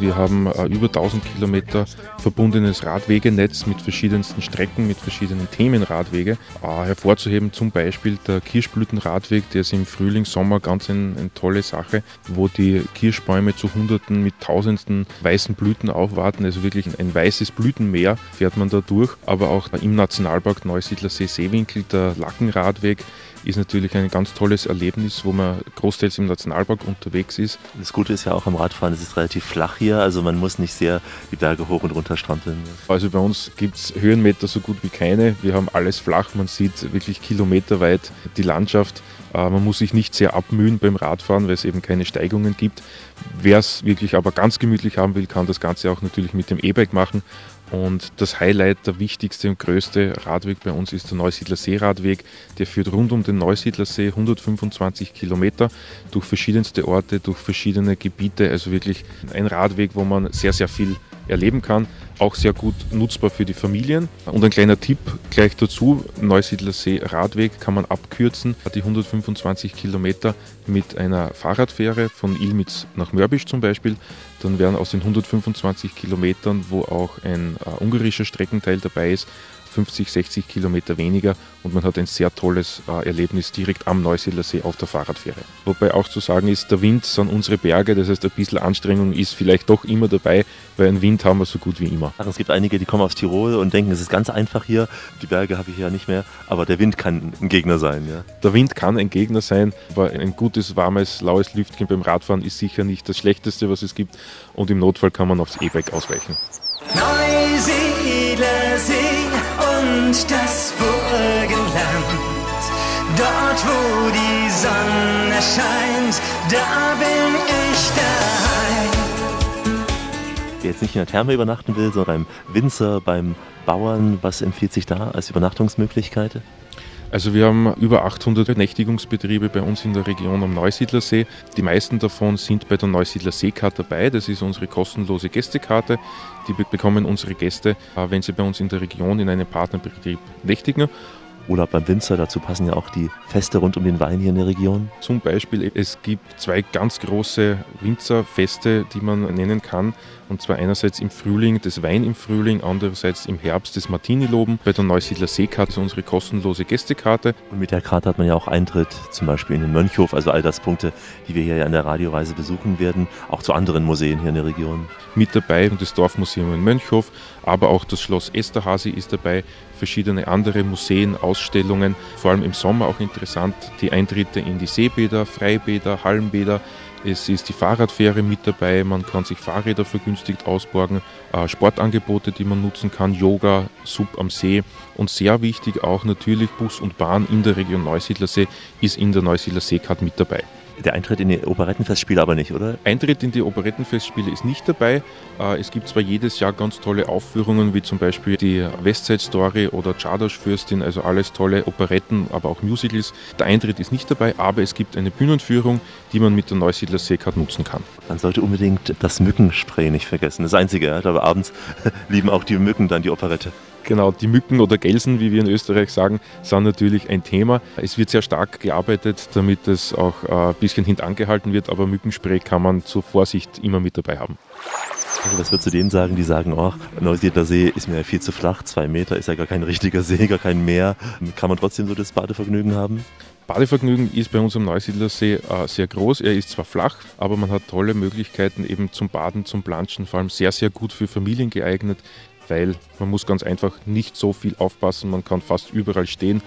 S4: Wir haben äh, über 1000 Kilometer verbundenes Radwegenetz mit verschiedensten Strecken, mit verschiedenen Themenradwege. Äh, hervorzuheben zum Beispiel der Kirschblütenradweg, der ist im Frühling, Sommer ganz ein- eine tolle Sache, wo die Kirschbäume zu Hunderten mit Tausendsten weißen Blüten aufwarten. Also wirklich ein weißes Blütenmeer fährt man da durch. Aber auch im Nationalpark Neusiedlersee Seewinkel, der Lackenradweg, ist natürlich ein ganz tolles Erlebnis, wo man großteils im Nationalpark unterwegs ist.
S2: Das Gute ist ja auch am Radfahren, es ist relativ flach hier, also man muss nicht sehr die Berge hoch und runter strampeln.
S4: Also bei uns gibt es Höhenmeter so gut wie keine. Wir haben alles flach, man sieht wirklich kilometerweit die Landschaft. Äh, Man muss sich nicht sehr abmühen beim Radfahren, weil es eben keine Steigungen gibt. Wer es wirklich aber ganz gemütlich haben will, kann das Ganze auch natürlich mit dem E-Bike machen. Und das Highlight, der wichtigste und größte Radweg bei uns ist der Neusiedler Seeradweg. Der führt rund um den Neusiedler See 125 Kilometer durch verschiedenste Orte, durch verschiedene Gebiete. Also wirklich ein Radweg, wo man sehr, sehr viel erleben kann. Auch sehr gut nutzbar für die Familien. Und ein kleiner Tipp gleich dazu, Neusiedler See Radweg kann man abkürzen, die 125 Kilometer mit einer Fahrradfähre von Ilmitz nach Mörbisch zum Beispiel. Dann werden aus den 125 Kilometern, wo auch ein äh, ungarischer Streckenteil dabei ist, 50, 60 Kilometer weniger und man hat ein sehr tolles äh, Erlebnis direkt am Neusiedler See auf der Fahrradfähre. Wobei auch zu sagen ist, der Wind sind unsere Berge, das heißt ein bisschen Anstrengung ist vielleicht doch immer dabei, weil einen Wind haben wir so gut wie immer.
S2: Es gibt einige, die kommen aus Tirol und denken, es ist ganz einfach hier, die Berge habe ich ja nicht mehr, aber der Wind kann ein Gegner sein. Ja.
S4: Der Wind kann ein Gegner sein, aber ein gutes, warmes, laues Lüftchen beim Radfahren ist sicher nicht das Schlechteste, was es gibt und im Notfall kann man aufs E-Bike ausweichen.
S9: Neusiedler See und das Burgenland. Dort, wo die Sonne scheint, da bin ich daheim.
S2: Wer jetzt nicht in der Therme übernachten will, sondern beim Winzer, beim Bauern, was empfiehlt sich da als Übernachtungsmöglichkeit?
S4: Also wir haben über 800 Nächtigungsbetriebe bei uns in der Region am Neusiedlersee. Die meisten davon sind bei der Neusiedler Seekarte dabei. Das ist unsere kostenlose Gästekarte. Die bekommen unsere Gäste, äh, wenn sie bei uns in der Region in einem Partnerbetrieb nächtigen.
S2: Urlaub beim Winzer, dazu passen ja auch die Feste rund um den Wein hier in der Region.
S4: Zum Beispiel, es gibt zwei ganz große Winzerfeste, die man nennen kann. Und zwar einerseits im Frühling das Wein im Frühling, andererseits im Herbst das Martini-Loben. Bei der Neusiedler Seekarte unsere kostenlose Gästekarte.
S2: Und mit der Karte hat man ja auch Eintritt, zum Beispiel in den Mönchhof, also all das Punkte, die wir hier ja in der Radioreise besuchen werden, auch zu anderen Museen hier in der Region.
S4: Mit dabei und das Dorfmuseum in Mönchhof, aber auch das Schloss Esterhazy ist dabei, verschiedene andere Museen, Ausstellungen, vor allem im Sommer auch interessant, die Eintritte in die Seebäder, Freibäder, Hallenbäder, es ist die Fahrradfähre mit dabei, man kann sich Fahrräder vergünstigt ausborgen, äh, Sportangebote, die man nutzen kann, Yoga, Sub am See. Und sehr wichtig auch natürlich Bus und Bahn in der Region Neusiedlersee. Ist in der Neusiedler Seecard mit dabei.
S2: Der Eintritt in die Operettenfestspiele aber nicht, oder?
S4: Eintritt in die Operettenfestspiele ist nicht dabei. Äh, Es gibt zwar jedes Jahr ganz tolle Aufführungen, wie zum Beispiel die Westside Story oder Czardas Fürstin, also alles tolle Operetten, aber auch Musicals. Der Eintritt ist nicht dabei, aber es gibt eine Bühnenführung, die man mit der Neusiedler Seekarte nutzen kann.
S2: Man sollte unbedingt das Mückenspray nicht vergessen. Das Einzige, aber abends lieben auch die Mücken dann die Operette.
S4: Genau, die Mücken oder Gelsen, wie wir in Österreich sagen, sind natürlich ein Thema. Es wird sehr stark gearbeitet, damit es auch äh, ein bisschen hintangehalten wird, aber Mückenspray kann man zur Vorsicht immer mit dabei haben.
S2: Also was würdest du denen sagen, die sagen, oh, Neusiedler See ist mir ja viel zu flach, zwei Meter ist ja gar kein richtiger See, gar kein Meer. Kann man trotzdem so das Badevergnügen haben?
S4: Badevergnügen ist bei uns am Neusiedlersee äh, sehr groß. Er ist zwar flach, aber man hat tolle Möglichkeiten eben zum Baden, zum Planschen, vor allem sehr, sehr gut für Familien geeignet, weil man muss ganz einfach nicht so viel aufpassen, man kann fast überall stehen.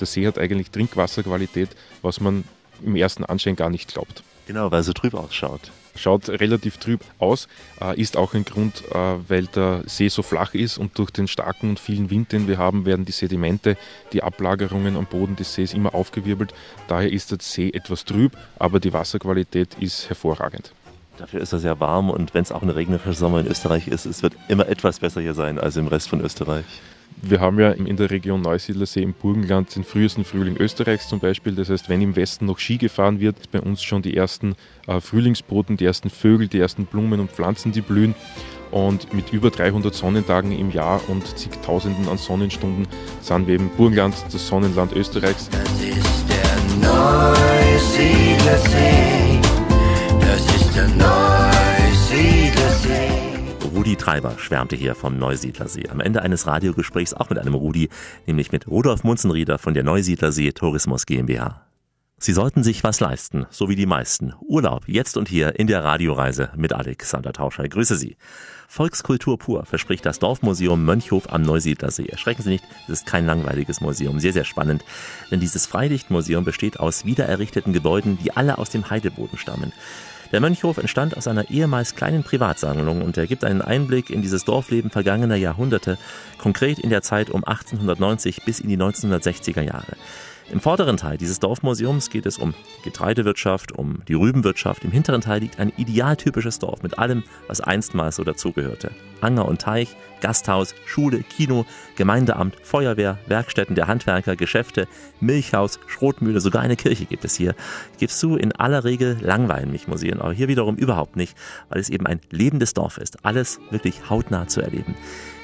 S4: Der See hat eigentlich Trinkwasserqualität, was man im ersten Anschein gar nicht glaubt.
S2: Genau, weil er so trüb ausschaut.
S4: Schaut relativ trüb aus, äh, ist auch ein Grund, äh, weil der See so flach ist und durch den starken und vielen Wind, den wir haben, werden die Sedimente, die Ablagerungen am Boden des Sees immer aufgewirbelt. Daher ist der See etwas trüb, aber die Wasserqualität ist hervorragend.
S2: Dafür ist er sehr warm und wenn es auch ein regnerischer Sommer in Österreich ist, es wird immer etwas besser hier sein als im Rest von Österreich.
S4: Wir haben ja in der Region Neusiedlersee im Burgenland den frühesten Frühling Österreichs zum Beispiel. Das heißt, wenn im Westen noch Ski gefahren wird, ist bei uns schon die ersten äh, Frühlingsboten, die ersten Vögel, die ersten Blumen und Pflanzen, die blühen. Und mit über 300 Sonnentagen im Jahr und zigtausenden an Sonnenstunden sind wir im Burgenland, das Sonnenland Österreichs.
S9: Das ist der Neusiedler See. Das ist der Neusiedler See.
S2: Rudi Treiber schwärmte hier vom Neusiedlersee. Am Ende eines Radiogesprächs auch mit einem Rudi, nämlich mit Rudolf Munzenrieder von der Neusiedlersee Tourismus GmbH. Sie sollten sich was leisten, so wie die meisten. Urlaub, jetzt und hier in der Radioreise mit Alexander Tauscher. Grüße Sie. Volkskultur pur verspricht das Dorfmuseum Mönchhof am Neusiedlersee. Erschrecken Sie nicht, es ist kein langweiliges Museum, sehr, sehr spannend. Denn dieses Freilichtmuseum besteht aus wiedererrichteten Gebäuden, die alle aus dem Heideboden stammen. Der Mönchhof entstand aus einer ehemals kleinen Privatsammlung und er gibt einen Einblick in dieses Dorfleben vergangener Jahrhunderte, konkret in der Zeit um 1890 bis in die 1960er Jahre. Im vorderen Teil dieses Dorfmuseums geht es um Getreidewirtschaft, um die Rübenwirtschaft. Im hinteren Teil liegt ein idealtypisches Dorf mit allem, was einstmals so dazugehörte. Anger und Teich, Gasthaus, Schule, Kino, Gemeindeamt, Feuerwehr, Werkstätten der Handwerker, Geschäfte, Milchhaus, Schrotmühle, sogar eine Kirche gibt es hier. Gibst du, in aller Regel langweilen mich Museen, aber hier wiederum überhaupt nicht, weil es eben ein lebendes Dorf ist. Alles wirklich hautnah zu erleben.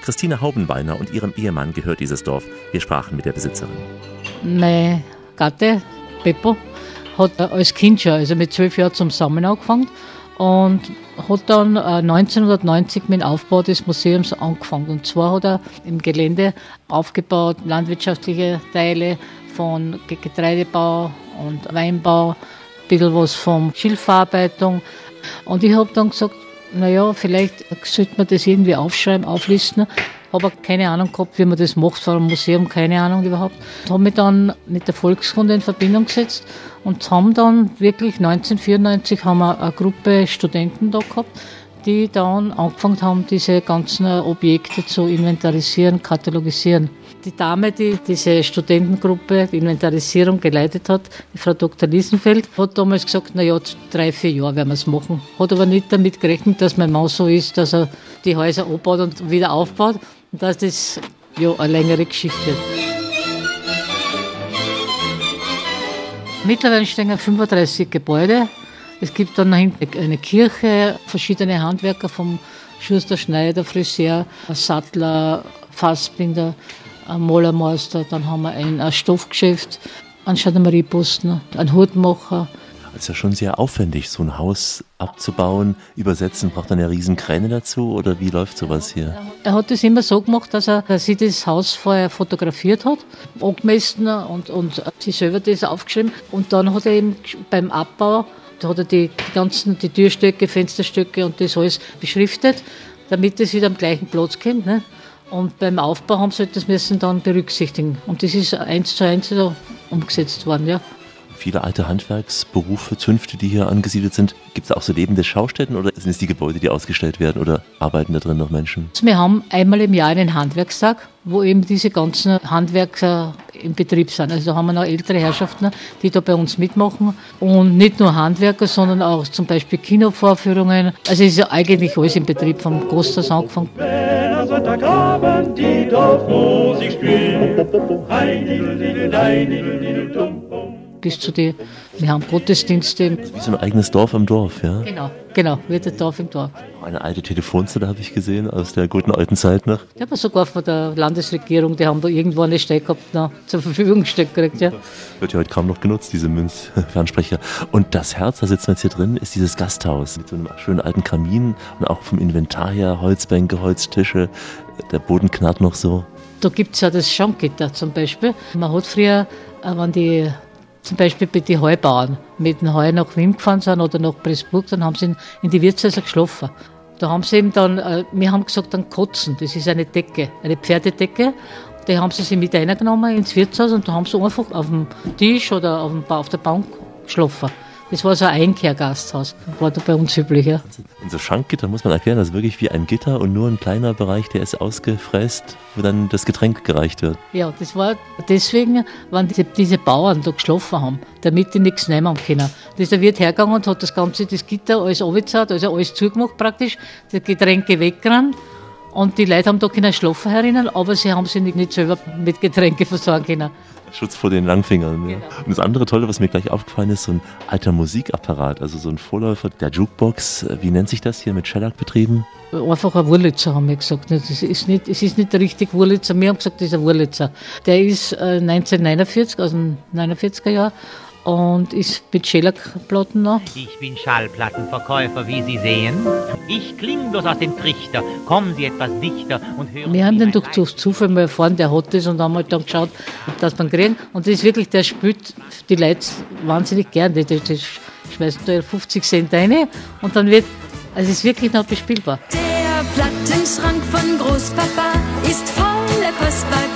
S2: Christine Haubenbeiner und ihrem Ehemann gehört dieses Dorf. Wir sprachen mit der Besitzerin.
S14: Mein Gatte, Beppo, hat als Kind schon, also mit zwölf Jahren zum Sammeln angefangen und hat dann äh, 1990 mit dem Aufbau des Museums angefangen. Und zwar hat er im Gelände aufgebaut, landwirtschaftliche Teile von Ge- Getreidebau und Weinbau, ein bisschen was von Schilfverarbeitung. Und ich habe dann gesagt, naja, vielleicht sollte man das irgendwie aufschreiben, auflisten. Habe keine Ahnung gehabt, wie man das macht, vor einem Museum, keine Ahnung überhaupt. Habe mich dann mit der Volkskunde in Verbindung gesetzt und haben dann wirklich 1994 haben wir eine Gruppe Studenten da gehabt, die dann angefangen haben, diese ganzen Objekte zu inventarisieren, katalogisieren. Die Dame, die diese Studentengruppe, die Inventarisierung geleitet hat, die Frau Dr. Liesenfeld, hat damals gesagt, na ja, drei, vier Jahre werden wir es machen. Hat aber nicht damit gerechnet, dass mein Mann so ist, dass er die Häuser abbaut und wieder aufbaut das ja eine längere Geschichte. Mittlerweile stehen 35 Gebäude. Es gibt dann hinten eine Kirche, verschiedene Handwerker vom Schuster, Schneider, Friseur, Sattler, Fassbinder, ein Malermeister. Dann haben wir ein, ein Stoffgeschäft, einen Gendarmerieposten, einen Hutmacher.
S2: Es ist ja schon sehr aufwendig, so ein Haus abzubauen, übersetzen. Braucht man ja riesen Kräne dazu oder wie läuft sowas hier?
S14: Er hat das immer so gemacht, dass er dass sie das Haus vorher fotografiert hat, angemessen und, und sie selber das aufgeschrieben. Und dann hat er eben beim Abbau, da hat er die, die ganzen die Türstöcke, Fensterstöcke und das alles beschriftet, damit es wieder am gleichen Platz kommt. Ne? Und beim Aufbau haben sie halt das müssen dann berücksichtigen. Und das ist eins zu eins so umgesetzt worden, ja.
S2: Viele alte Handwerksberufe, Zünfte, die hier angesiedelt sind. Gibt es auch so lebende Schaustätten oder sind es die Gebäude, die ausgestellt werden oder arbeiten da drin noch Menschen?
S14: Wir haben einmal im Jahr einen Handwerkstag, wo eben diese ganzen Handwerker im Betrieb sind. Also da haben wir noch ältere Herrschaften, die da bei uns mitmachen. Und nicht nur Handwerker, sondern auch zum Beispiel Kinovorführungen. Also es ist ja eigentlich alles im Betrieb, vom Gosthaus angefangen.
S5: Wenn am Sonntagabend die Dorfmusik spielt, ein Didel, Didel, dein Didel, Didel, dum, bum.
S14: Bis zu die, wir haben Gottesdienste.
S2: Wie so ein eigenes Dorf am Dorf, ja?
S14: Genau, genau, wird ein Dorf im Dorf.
S2: Eine alte Telefonzelle habe ich gesehen aus der guten alten Zeit noch.
S14: Ja, aber sogar von der Landesregierung, die haben da irgendwo eine Stelle gehabt, noch zur Verfügung gestellt gekriegt, ja.
S2: Wird ja heute kaum noch genutzt, diese Münzfernsprecher. Und das Herz, da sitzen wir jetzt hier drin, ist dieses Gasthaus mit so einem schönen alten Kamin und auch vom Inventar her Holzbänke, Holztische. Der Boden knarrt noch so.
S14: Da gibt es ja das Schankgitter zum Beispiel. Man hat früher, äh, wenn die zum Beispiel bei den Heubauern mit dem Heu nach Wien gefahren sind oder nach Pressburg, dann haben sie in, die Wirtshäuser geschlafen. Da haben sie eben dann, äh, wir haben gesagt, dann kotzen. Das ist eine Decke, eine Pferdedecke. Die haben sie sich mit reingenommen ins Wirtshaus und da haben sie einfach auf dem Tisch oder auf der Bank geschlafen. Das war so ein Einkehrgasthaus, war da bei uns üblich. Ja.
S2: Und so Schankgitter muss man erklären, das ist wirklich wie ein Gitter und nur ein kleiner Bereich, der ist ausgefräst, wo dann das Getränk gereicht wird.
S14: Ja, das war deswegen, wenn diese, diese Bauern da geschlafen haben, damit die nichts nehmen können. Da ist der Wirt hergegangen und hat das ganze, das Gitter alles runtergezahlt, also alles zugemacht praktisch, die Getränke weggerannt. Und die Leute haben da können schlafen herinnen, aber sie haben sich nicht, nicht selber mit Getränke versorgen können.
S2: Schutz vor den Langfingern. Ja. Und das andere Tolle, was mir gleich aufgefallen ist, so ein alter Musikapparat, also so ein Vorläufer der Jukebox. Äh, Wie nennt sich das hier mit Shellac betrieben?
S14: Einfach ein Wurlitzer, haben wir gesagt. Das ist nicht, es ist nicht der richtige Wurlitzer. Wir haben gesagt, das ist ein Wurlitzer. Der ist äh, 1949, aus dem 49er Jahr, und ist mit Schellackplatten noch.
S15: Ich bin Schallplattenverkäufer, wie Sie sehen. Ich kling bloß aus dem Trichter. Kommen Sie etwas dichter und hören
S14: Wir haben den durch, Zufall mal erfahren, der hat das und haben halt dann geschaut, dass man kriegen. Und das ist wirklich, der spielt die Leute wahnsinnig gern. Die, die, die schmeißen da 50 Cent rein und dann wird, also es ist wirklich noch bespielbar.
S16: Der Plattenschrank von Großpapa ist voller Kostbarkeiten.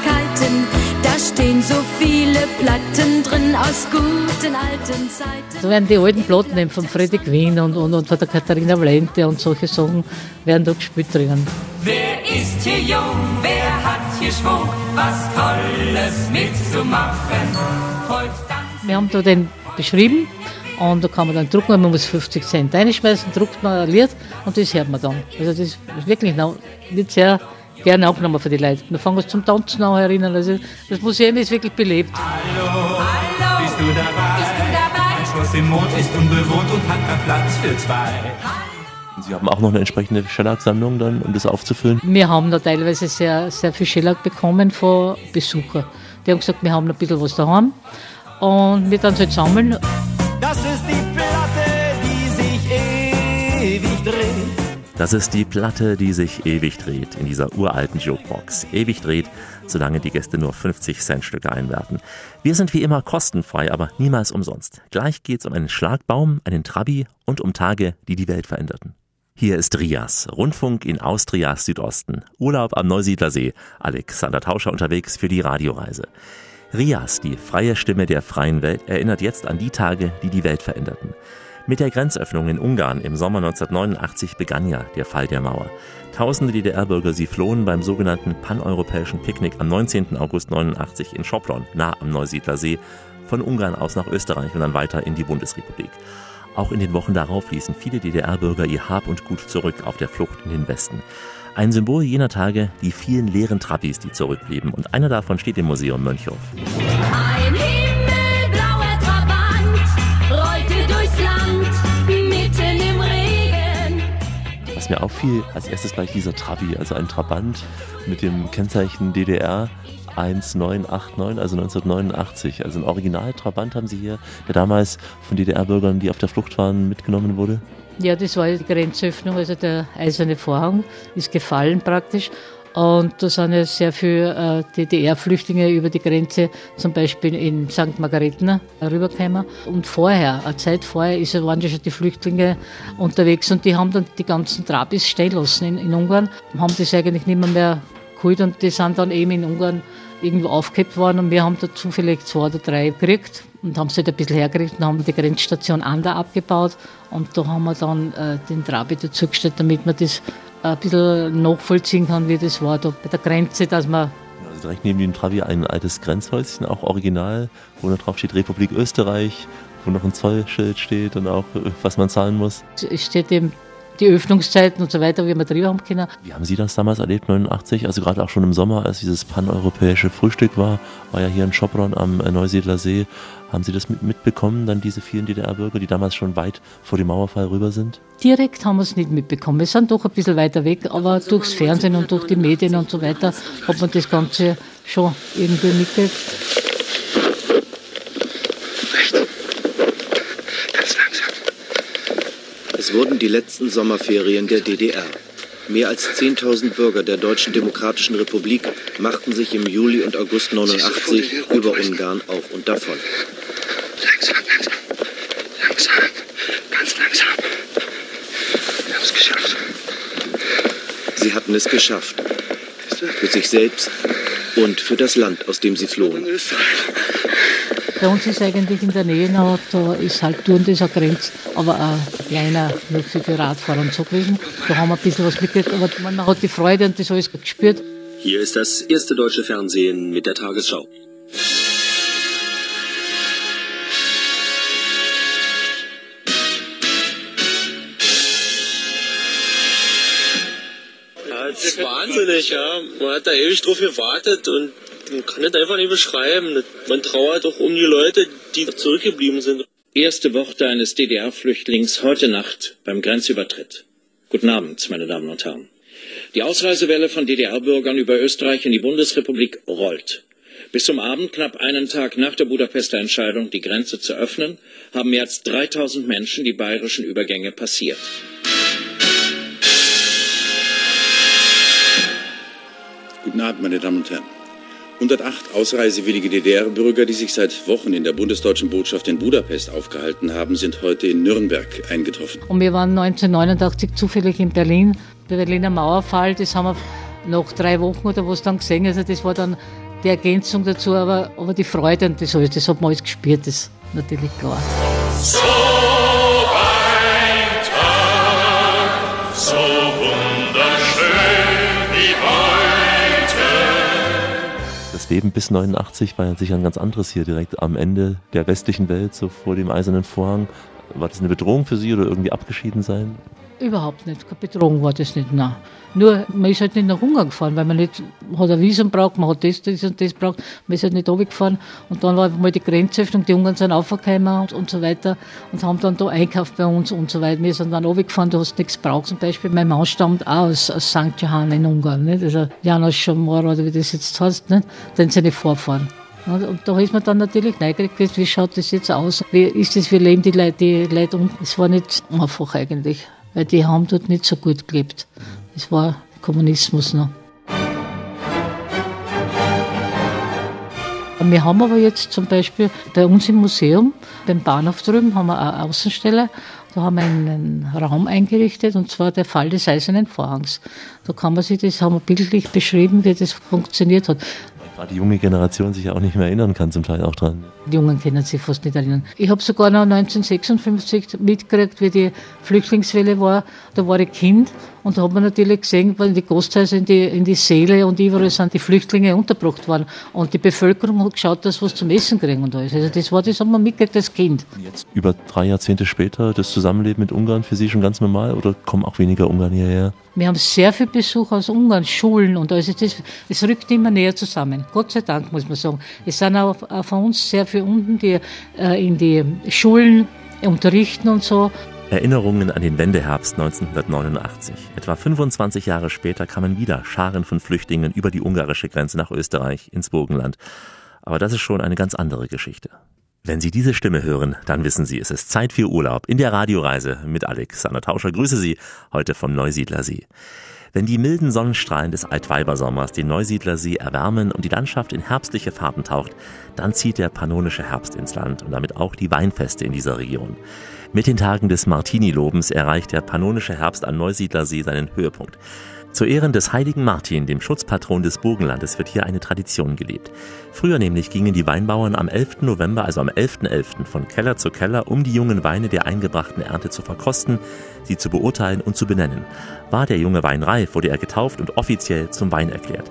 S16: Stehen so viele Platten drin aus guten alten Zeiten.
S14: Da werden die alten Platten eben von Freddy Quinn und, und, und von der Katharina Valente und solche Sachen werden da gespielt drinnen.
S17: Wer ist hier jung? Wer hat hier Schwung? Was Tolles mitzumachen?
S14: Wir haben da den beschrieben und da kann man dann drucken, man muss 50 Cent reinschmeißen, druckt man ein Lied und das hört man dann. Also das ist wirklich noch nicht sehr gerne aufgenommen für die Leute. Wir fangen uns zum Tanzen an erinnern. Also das Museum ist wirklich belebt.
S17: bist du dabei? Bist du dabei? Ein Schloss im Mond ist unbewohnt und hat keinen Platz für zwei.
S2: Sie haben auch noch eine entsprechende Shellac-Sammlung dann, um das aufzufüllen?
S14: Wir haben da teilweise sehr, sehr viel Schellack bekommen von Besuchern. Die haben gesagt, wir haben noch ein bisschen was daheim und wir dann halt sammeln.
S9: Das ist die Platte, die sich
S2: ewig dreht in dieser uralten Jukebox. Ewig dreht, solange die Gäste nur 50 Cent Stücke einwerfen. Wir sind wie immer kostenfrei, aber niemals umsonst. Gleich geht's um einen Schlagbaum, einen Trabi und um Tage, die die Welt veränderten. Hier ist Rias, Rundfunk in Austrias Südosten. Urlaub am Neusiedlersee. Alexander Tauscher unterwegs für die Radioreise. Rias, die freie Stimme der freien Welt, erinnert jetzt an die Tage, die die Welt veränderten. Mit der Grenzöffnung in Ungarn im Sommer 1989 begann ja der Fall der Mauer. Tausende DDR-Bürger, sie flohen beim sogenannten paneuropäischen Picknick am 19. August 89 in Schoplon, nah am Neusiedlersee, von Ungarn aus nach Österreich und dann weiter in die Bundesrepublik. Auch in den Wochen darauf ließen viele DDR-Bürger ihr Hab und Gut zurück auf der Flucht in den Westen. Ein Symbol jener Tage, die vielen leeren Trappis, die zurückblieben. Und einer davon steht im Museum Mönchhof.
S16: Ein
S2: Was mir auffiel, als erstes gleich dieser Trabi, also ein Trabant mit dem Kennzeichen DDR 1989, also 1989. Also ein Original-Trabant haben Sie hier, der damals von DDR-Bürgern, die auf der Flucht waren, mitgenommen wurde?
S14: Ja, das war die Grenzöffnung, also der eiserne Vorhang ist gefallen praktisch. Und da sind ja sehr viele äh, DDR-Flüchtlinge über die Grenze, zum Beispiel in St. Margarethen, rübergekommen. Und vorher, eine Zeit vorher, waren ja schon die Flüchtlinge unterwegs und die haben dann die ganzen Trabis stehen lassen in, in Ungarn, haben das eigentlich nicht mehr, mehr geholt und die sind dann eben in Ungarn irgendwo aufgehebt worden und wir haben da zufällig zwei oder drei gekriegt und haben sie halt ein bisschen hergerichtet und haben die Grenzstation Ander abgebaut und da haben wir dann äh, den Trabi dazugestellt, damit man das ein bisschen nachvollziehen kann, wie das war da bei der Grenze, dass man
S2: Also direkt neben dem Trabi ein altes Grenzhäuschen, auch original, wo da drauf steht Republik Österreich, wo noch ein Zollschild steht und auch, äh, was man zahlen muss.
S14: es steht eben die Öffnungszeiten und so weiter, wie wir drüber haben können.
S2: Wie haben Sie das damals erlebt, 89? Also gerade auch schon im Sommer, als dieses paneuropäische Frühstück war, war ja hier in Schopron am äh, Neusiedler See. Haben Sie das mit, mitbekommen, dann diese vielen DDR-Bürger, die damals schon weit vor dem Mauerfall rüber sind?
S14: Direkt haben wir es nicht mitbekommen. Wir sind doch ein bisschen weiter weg, aber durchs Fernsehen und durch die Medien und so weiter hat man das Ganze schon irgendwie mitgekriegt.
S18: Es wurden die letzten Sommerferien der DDR. Mehr als 10.000 Bürger der Deutschen Demokratischen Republik machten sich im Juli und August 89 über Ungarn auf und davon.
S19: Langsam, langsam. Langsam. Ganz langsam. Wir haben es geschafft.
S18: Sie hatten es geschafft. Für sich selbst und für das Land, aus dem sie flohen.
S14: Bei uns ist eigentlich in der Nähe noch, da ist halt Touren dieser Grenze, aber ein kleiner, nur für die Radfahrer und so gewesen. Da haben wir ein bisschen was mitgekriegt, aber man hat die Freude und das alles gespürt.
S20: Hier ist das erste deutsche Fernsehen mit der Tagesschau.
S21: Ja, das ist wahnsinnig, ja. Man hat da ewig drauf gewartet und man kann das einfach nicht beschreiben. Man trauert auch um die Leute, die zurückgeblieben sind.
S22: Erste Worte eines DDR-Flüchtlings heute Nacht beim Grenzübertritt. Guten Abend, meine Damen und Herren. Die Ausreisewelle von DDR-Bürgern über Österreich in die Bundesrepublik rollt. Bis zum Abend, knapp einen Tag nach der Budapester Entscheidung, die Grenze zu öffnen, haben mehr als 3000 Menschen die bayerischen Übergänge passiert.
S23: Guten Abend, meine Damen und Herren. 108 ausreisewillige DDR-Bürger, die sich seit Wochen in der bundesdeutschen Botschaft in Budapest aufgehalten haben, sind heute in Nürnberg eingetroffen.
S14: Und wir waren 1989 zufällig in Berlin. Der Berliner Mauerfall, das haben wir nach drei Wochen oder was dann gesehen. Also das war dann die Ergänzung dazu, aber, aber die Freude und das alles, das hat man alles gespürt, das ist natürlich klar.
S24: So
S2: Leben bis 89 war ja sicher ein ganz anderes hier, direkt am Ende der westlichen Welt, so vor dem eisernen Vorhang. War das eine Bedrohung für Sie oder irgendwie abgeschieden sein?
S14: Überhaupt nicht, keine Bedrohung war das nicht, nein. Nur, man ist halt nicht nach Ungarn gefahren, weil man nicht, hat ein Visum braucht, man hat das, das und das braucht, man ist halt nicht runtergefahren. Und dann war mal die Grenzöffnung, die Ungarn sind aufgekommen und, und so weiter und haben dann da einkauft bei uns und so weiter. Wir sind dann runtergefahren, du hast nichts braucht. Zum Beispiel, mein Mann stammt auch aus, aus St. Johann in Ungarn, nicht? Also Janos Schamor oder wie das jetzt heißt, nicht? Den seine Vorfahren. Und und da ist man dann natürlich neugierig gewesen, wie schaut das jetzt aus? Wie ist das, wie leben die Leute, die Leute um? Es war nicht einfach eigentlich. Weil die haben dort nicht so gut gelebt. Das war Kommunismus noch. Wir haben aber jetzt zum Beispiel bei uns im Museum, beim Bahnhof drüben, haben wir eine Außenstelle. Da haben wir einen Raum eingerichtet und zwar der Fall des eisernen Vorhangs. Da kann man sich das, haben wir bildlich beschrieben, wie das funktioniert hat.
S2: Gerade die junge Generation sich ja auch nicht mehr erinnern kann, zum Teil auch dran.
S14: Die Jungen können sich fast nicht erinnern. Ich habe sogar noch 1956 mitgekriegt, wie die Flüchtlingswelle war. Da war ich Kind und da hat man natürlich gesehen, weil die Gasthäuser, in die, in die Säle und überall sind die Flüchtlinge untergebracht worden. Und die Bevölkerung hat geschaut, dass sie was zum Essen kriegen und alles. Also das war, das hat man mitgekriegt als Kind.
S2: Jetzt über drei Jahrzehnte später das Zusammenleben mit Ungarn für Sie schon ganz normal oder kommen auch weniger Ungarn hierher?
S14: Wir haben sehr viel Besuch aus Ungarn, Schulen und also das, es rückt immer näher zusammen. Gott sei Dank, muss man sagen. Es sind auch, auch von uns sehr viele unten, die äh, in die Schulen unterrichten und so.
S2: Erinnerungen an den Wendeherbst 1989. Etwa 25 Jahre später kamen wieder Scharen von Flüchtlingen über die ungarische Grenze nach Österreich ins Burgenland. Aber das ist schon eine ganz andere Geschichte. Wenn Sie diese Stimme hören, dann wissen Sie, es ist Zeit für Urlaub in der Radioreise mit Alexander Tauscher. Grüße Sie heute vom Neusiedlersee. Wenn die milden Sonnenstrahlen des Altweibersommers den Neusiedlersee erwärmen und die Landschaft in herbstliche Farben taucht, dann zieht der pannonische Herbst ins Land und damit auch die Weinfeste in dieser Region. Mit den Tagen des Martini-Lobens erreicht der pannonische Herbst am Neusiedlersee seinen Höhepunkt. Zu Ehren des heiligen Martin, dem Schutzpatron des Burgenlandes, wird hier eine Tradition gelebt. Früher nämlich gingen die Weinbauern am 11. November, also am 11.11., .11., von Keller zu Keller, um die jungen Weine der eingebrachten Ernte zu verkosten, sie zu beurteilen und zu benennen. War der junge Wein reif, wurde er getauft und offiziell zum Wein erklärt.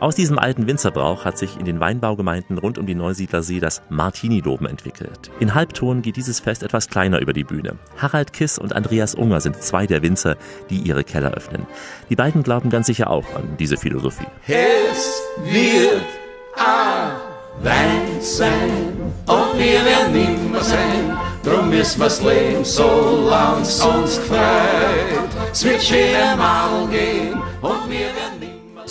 S2: Aus diesem alten Winzerbrauch hat sich in den Weinbaugemeinden rund um die Neusiedlersee das Martini-Loben entwickelt. In Halbton geht dieses Fest etwas kleiner über die Bühne. Harald Kiss und Andreas Unger sind zwei der Winzer, die ihre Keller öffnen. Die beiden glauben ganz sicher auch an diese Philosophie.
S25: Es wird ein sein und wir werden nimmer sein. Drum müssen wir's leben, solang's uns gefreut. Es wird schön einmal gehen und wir werden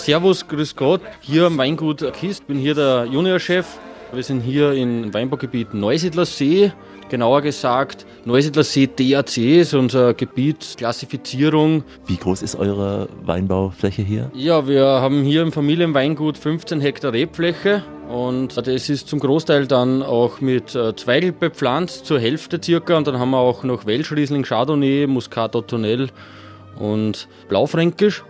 S26: Servus, grüß Gott. Hier am Weingut Kist, bin hier der Juniorchef. Wir sind hier im Weinbaugebiet Neusiedlersee. Genauer gesagt, Neusiedlersee DAC ist unser Gebiet, Klassifizierung.
S2: Wie groß ist eure Weinbaufläche hier?
S26: Ja, wir haben hier im Familienweingut 15 Hektar Rebfläche und das ist zum Großteil dann auch mit äh, Zweigel bepflanzt, zur Hälfte circa. Und dann haben wir auch noch Welschriesling, Chardonnay, Muscat Ottonel und Blaufränkisch.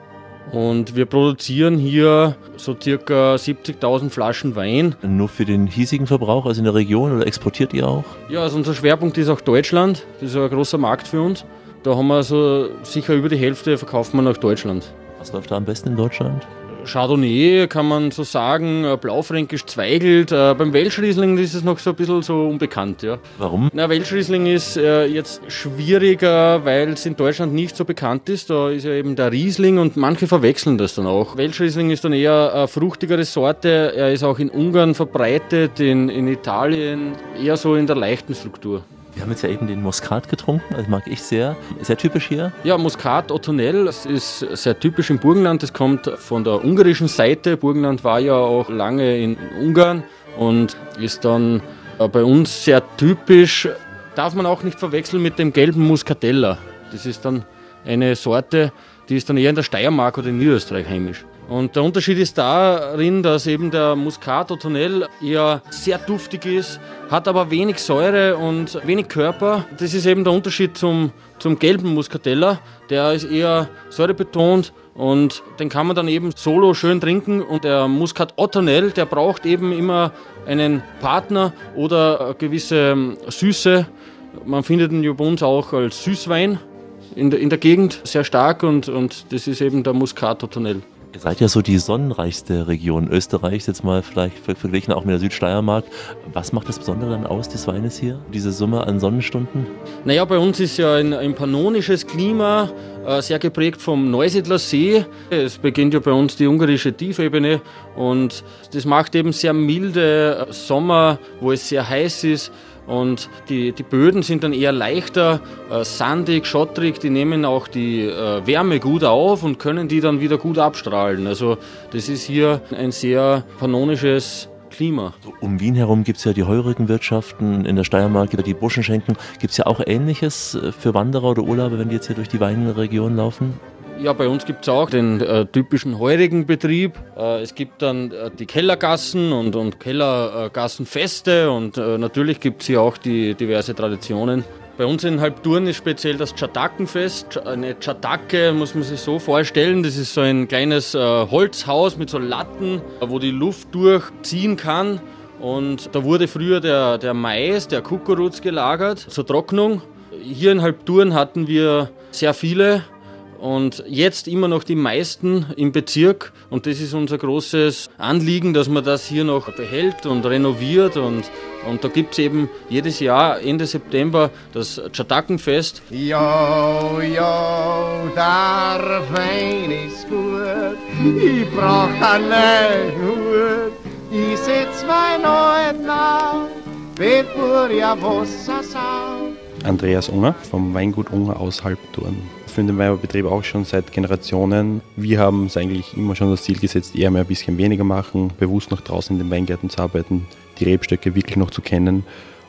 S26: Und wir produzieren hier so circa 70.000 Flaschen Wein.
S2: Nur für den hiesigen Verbrauch, also in der Region, oder exportiert ihr auch?
S26: Ja, also unser Schwerpunkt ist auch Deutschland. Das ist ein großer Markt für uns. Da haben wir so sicher über die Hälfte verkaufen wir nach Deutschland.
S2: Was läuft da am besten in Deutschland?
S26: Chardonnay kann man so sagen, äh, Blaufränkisch zweigelt. Äh, beim Welschriesling ist es noch so ein bisschen so unbekannt. Ja.
S2: Warum?
S26: Na, Welschriesling ist äh, jetzt schwieriger, weil es in Deutschland nicht so bekannt ist. Da ist ja eben der Riesling und manche verwechseln das dann auch. Welschriesling ist dann eher eine fruchtigere Sorte. Er ist auch in Ungarn verbreitet, in, in Italien eher so in der leichten Struktur.
S2: Wir haben jetzt ja eben den Muskat getrunken, das mag ich sehr. Sehr typisch hier.
S26: Ja, Muscat Ottonel, das ist sehr typisch im Burgenland. Das kommt von der ungarischen Seite. Burgenland war ja auch lange in Ungarn und ist dann äh, bei uns sehr typisch. Darf man auch nicht verwechseln mit dem gelben Muscatella. Das ist dann eine Sorte, die ist dann eher in der Steiermark oder in Niederösterreich heimisch. Und der Unterschied ist darin, dass eben der Muscat Ottonel eher sehr duftig ist, hat aber wenig Säure und wenig Körper. Das ist eben der Unterschied zum, zum gelben Muscatella. Der ist eher säurebetont und den kann man dann eben solo schön trinken. Und der Muscat Ottonel, der braucht eben immer einen Partner oder gewisse Süße. Man findet ihn bei uns auch als Süßwein in der, in der Gegend sehr stark und, und das ist eben der Muscat Ottonel.
S2: Ihr seid ja so die sonnenreichste Region Österreichs, jetzt mal vielleicht verglichen auch mit der Südsteiermark. Was macht das Besondere dann aus des Weines hier, diese Summe an Sonnenstunden?
S26: Naja, bei uns ist ja ein, ein pannonisches Klima, äh, sehr geprägt vom Neusiedler See. Es beginnt ja bei uns die ungarische Tiefebene und das macht eben sehr milde Sommer, wo es sehr heiß ist. Und die, die Böden sind dann eher leichter, äh, sandig, schottrig, die nehmen auch die äh, Wärme gut auf und können die dann wieder gut abstrahlen. Also das ist hier ein sehr pannonisches Klima.
S2: Um Wien herum gibt es ja die Heurigenwirtschaften, in der Steiermark die Buschenschenken. Gibt es ja auch Ähnliches äh, für Wanderer oder Urlauber, wenn die jetzt hier durch die Weinregion laufen?
S26: Ja, bei uns gibt es auch den äh, typischen heurigen Betrieb. Äh, es gibt dann äh, die Kellergassen und, und Kellergassenfeste und äh, natürlich gibt es hier auch die diverse Traditionen. Bei uns in Halbtouren ist speziell das Chatakenfest. Eine Chatake muss man sich so vorstellen, das ist so ein kleines äh, Holzhaus mit so Latten, wo die Luft durchziehen kann. Und da wurde früher der, der Mais, der Kukuruz gelagert zur Trocknung. Hier in Halbtouren hatten wir sehr viele und jetzt immer noch die meisten im Bezirk. Und das ist unser großes Anliegen, dass man das hier noch behält und renoviert. Und, und da gibt es eben jedes Jahr Ende September das Chatakenfest.
S27: Jo, jo, der Wein ist gut, ich brauch einen Hut, ich setz mein neuen auf, bevor ja Wasser.
S28: Andreas Unger vom Weingut Unger aus Halbturn. Finde den Weinbaubetrieb auch schon seit Generationen. Wir haben es eigentlich immer schon das Ziel gesetzt, eher mehr ein bisschen weniger machen, bewusst noch draußen in den Weingärten zu arbeiten, die Rebstöcke wirklich noch zu kennen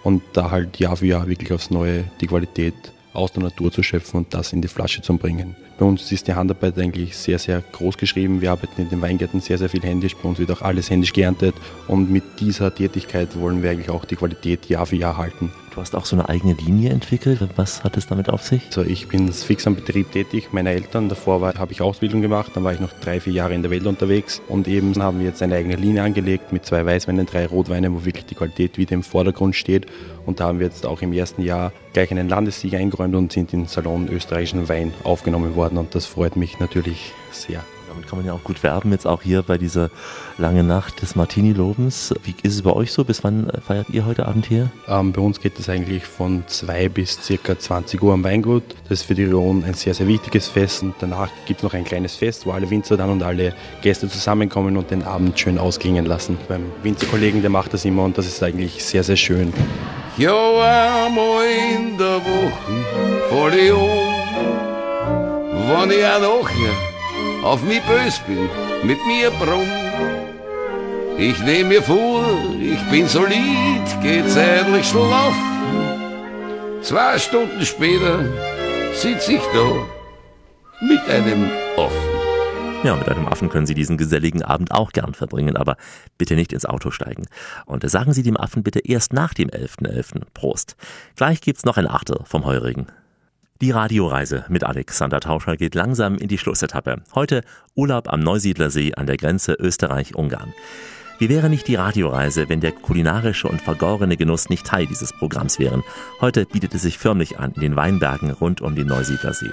S28: und da halt Jahr für Jahr wirklich aufs Neue die Qualität aus der Natur zu schöpfen und das in die Flasche zu bringen. Bei uns ist die Handarbeit eigentlich sehr, sehr groß geschrieben. Wir arbeiten in den Weingärten sehr, sehr viel händisch. Bei uns wird auch alles händisch geerntet. Und mit dieser Tätigkeit wollen wir eigentlich auch die Qualität Jahr für Jahr halten.
S2: Du hast auch so eine eigene Linie entwickelt. Was hat es damit auf sich?
S28: Also ich bin fix am Betrieb tätig. Meine Eltern, davor habe ich Ausbildung gemacht. Dann war ich noch drei, vier Jahre in der Welt unterwegs. Und eben haben wir jetzt eine eigene Linie angelegt mit zwei Weißweinen, drei Rotweinen, wo wirklich die Qualität wieder im Vordergrund steht. Und da haben wir jetzt auch im ersten Jahr gleich einen Landessieg eingeräumt und sind in den Salon österreichischen Wein aufgenommen worden. Und das freut mich natürlich sehr.
S2: Damit kann man ja auch gut werben, jetzt auch hier bei dieser langen Nacht des Martini-Lobens. Wie ist es bei euch so? Bis wann feiert ihr heute Abend hier?
S28: Ähm, bei uns geht es eigentlich von 2 bis circa 20 Uhr am Weingut. Das ist für die Region ein sehr, sehr wichtiges Fest. Und danach gibt es noch ein kleines Fest, wo alle Winzer dann und alle Gäste zusammenkommen und den Abend schön ausklingen lassen. Beim Winzerkollegen, der macht das immer und das ist eigentlich sehr, sehr schön.
S25: Ja, einmal in der Woche fall ich um, wenn ich auch nachher auf mich bös bin, mit mir brumm. Ich nehm mir vor, ich bin solid, geh zeitlich schlafen. Zwei Stunden später sitz ich da mit einem Affen.
S2: Ja, mit einem Affen können Sie diesen geselligen Abend auch gern verbringen, aber bitte nicht ins Auto steigen. Und sagen Sie dem Affen bitte erst nach dem 11.11. .11. Prost. Gleich gibt's noch ein Achtel vom Heurigen. Die Radioreise mit Alexander Tauscher geht langsam in die Schlussetappe. Heute Urlaub am Neusiedlersee an der Grenze Österreich-Ungarn. Wie wäre nicht die Radioreise, wenn der kulinarische und vergorene Genuss nicht Teil dieses Programms wären? Heute bietet es sich förmlich an in den Weinbergen rund um den Neusiedlersee.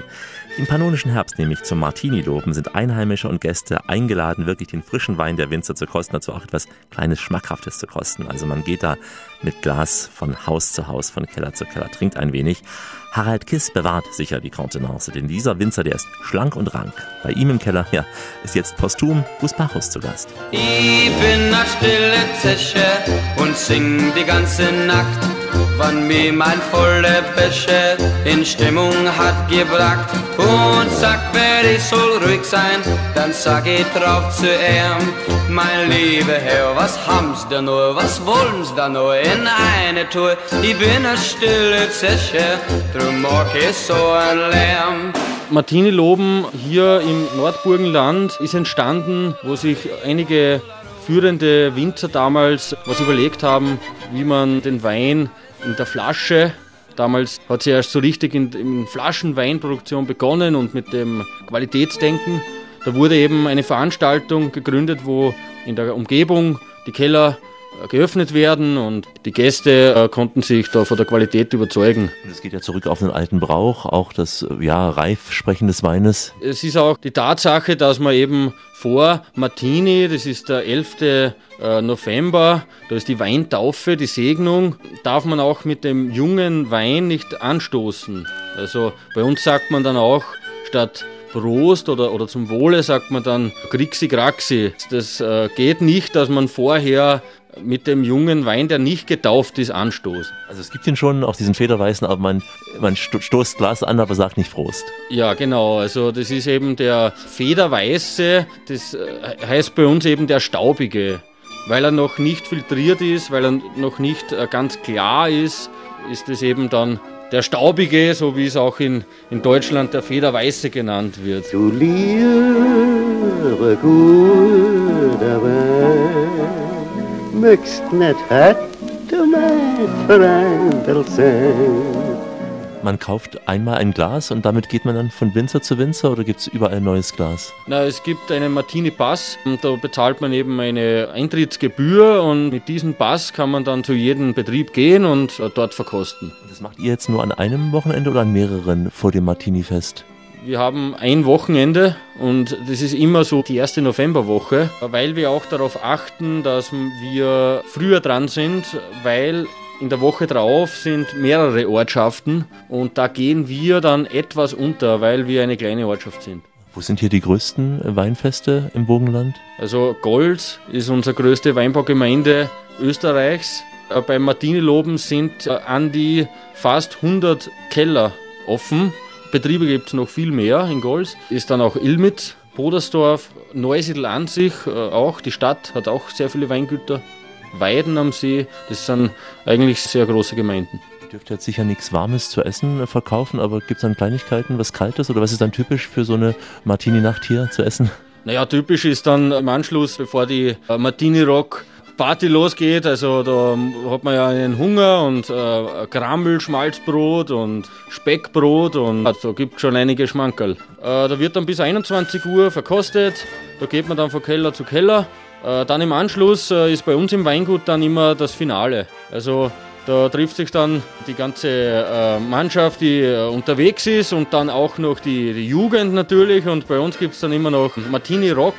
S2: Im pannonischen Herbst, nämlich zum Martini-Loben, sind Einheimische und Gäste eingeladen, wirklich den frischen Wein der Winzer zu kosten, dazu auch etwas kleines Schmackhaftes zu kosten. Also man geht da mit Glas von Haus zu Haus, von Keller zu Keller, trinkt ein wenig. Harald Kiss bewahrt sicher die Kontenance, denn dieser Winzer, der ist schlank und rank. Bei ihm im Keller, ja, ist jetzt posthum Gus Bacchus zu Gast.
S29: Ich bin a stille Zeche und sing die ganze Nacht, wann mir mein volle Bäche in Stimmung hat gebracht. Und sagt, wer ich soll ruhig sein, dann sag ich drauf zu ihm, mein lieber Herr, was haben's da nur, was wollen's da nur in eine Tour? Ich bin a stille Zeche, drum mag ich so ein Lärm.
S26: Martini Loben hier im Nordburgenland ist entstanden, wo sich einige führende Winzer damals was überlegt haben, wie man den Wein in der Flasche Damals hat sie erst so richtig in, in Flaschenweinproduktion begonnen und mit dem Qualitätsdenken. Da wurde eben eine Veranstaltung gegründet, wo in der Umgebung die Keller geöffnet werden und die Gäste äh, konnten sich da von der Qualität überzeugen.
S2: Das geht ja zurück auf den alten Brauch, auch das ja, Reifsprechen des Weines.
S26: Es ist auch die Tatsache, dass man eben vor Martini, das ist der 11. äh, November, da ist die Weintaufe, die Segnung, darf man auch mit dem jungen Wein nicht anstoßen. Also bei uns sagt man dann auch statt Prost oder, oder zum Wohle sagt man dann Grixi Graxi. Das äh, geht nicht, dass man vorher mit dem jungen Wein, der nicht getauft ist, anstoßt.
S2: Also es gibt ihn schon, auch diesen Federweißen, aber man, man sto- stoßt Glas an, aber sagt nicht Prost.
S26: Ja, genau. Also das ist eben der Federweiße, das äh, heißt bei uns eben der Staubige. Weil er noch nicht filtriert ist, weil er noch nicht äh, ganz klar ist, ist es eben dann der staubige, so wie es auch in, in Deutschland der Federweiße genannt wird.
S27: Du liebe guter Wein, möchtest nicht heute mein Freundel sein.
S2: Man kauft einmal ein Glas und damit geht man dann von Winzer zu Winzer oder gibt es überall ein neues Glas?
S26: Na, es gibt einen Martini Pass und da bezahlt man eben eine Eintrittsgebühr und mit diesem Pass kann man dann zu jedem Betrieb gehen und dort verkosten.
S2: Das macht ihr jetzt nur an einem Wochenende oder an mehreren vor dem Martini-Fest?
S26: Wir haben ein Wochenende und das ist immer so die erste Novemberwoche, weil wir auch darauf achten, dass wir früher dran sind, weil in der Woche drauf sind mehrere Ortschaften und da gehen wir dann etwas unter, weil wir eine kleine Ortschaft sind.
S2: Wo sind hier die größten Weinfeste im Burgenland?
S26: Also Golz ist unsere größte Weinbaugemeinde Österreichs. Äh, Beim Martiniloben sind äh, an die fast 100 Keller offen. Betriebe gibt es noch viel mehr in Golz. Ist dann auch Ilmitz, Bodersdorf, Neusiedl an sich äh, auch. Die Stadt hat auch sehr viele Weingüter. Weiden am See, das sind eigentlich sehr große Gemeinden.
S2: Ihr dürft jetzt sicher nichts Warmes zu essen verkaufen, aber gibt es dann Kleinigkeiten, was Kaltes oder was ist dann typisch für so eine Martini-Nacht hier zu essen?
S26: Naja, typisch ist dann im Anschluss, bevor die äh, Martini Rock Party losgeht, also da hat man ja einen Hunger und äh, Grammel, Schmalzbrot und Speckbrot und da gibt schon einige Schmankerl. Äh, da wird dann bis 21 Uhr verkostet, da geht man dann von Keller zu Keller. Äh, dann im Anschluss äh, ist bei uns im Weingut dann immer das Finale. Also da trifft sich dann die ganze äh, Mannschaft, die äh, unterwegs ist und dann auch noch die, die Jugend natürlich. Und bei uns gibt es dann immer noch Martini Rock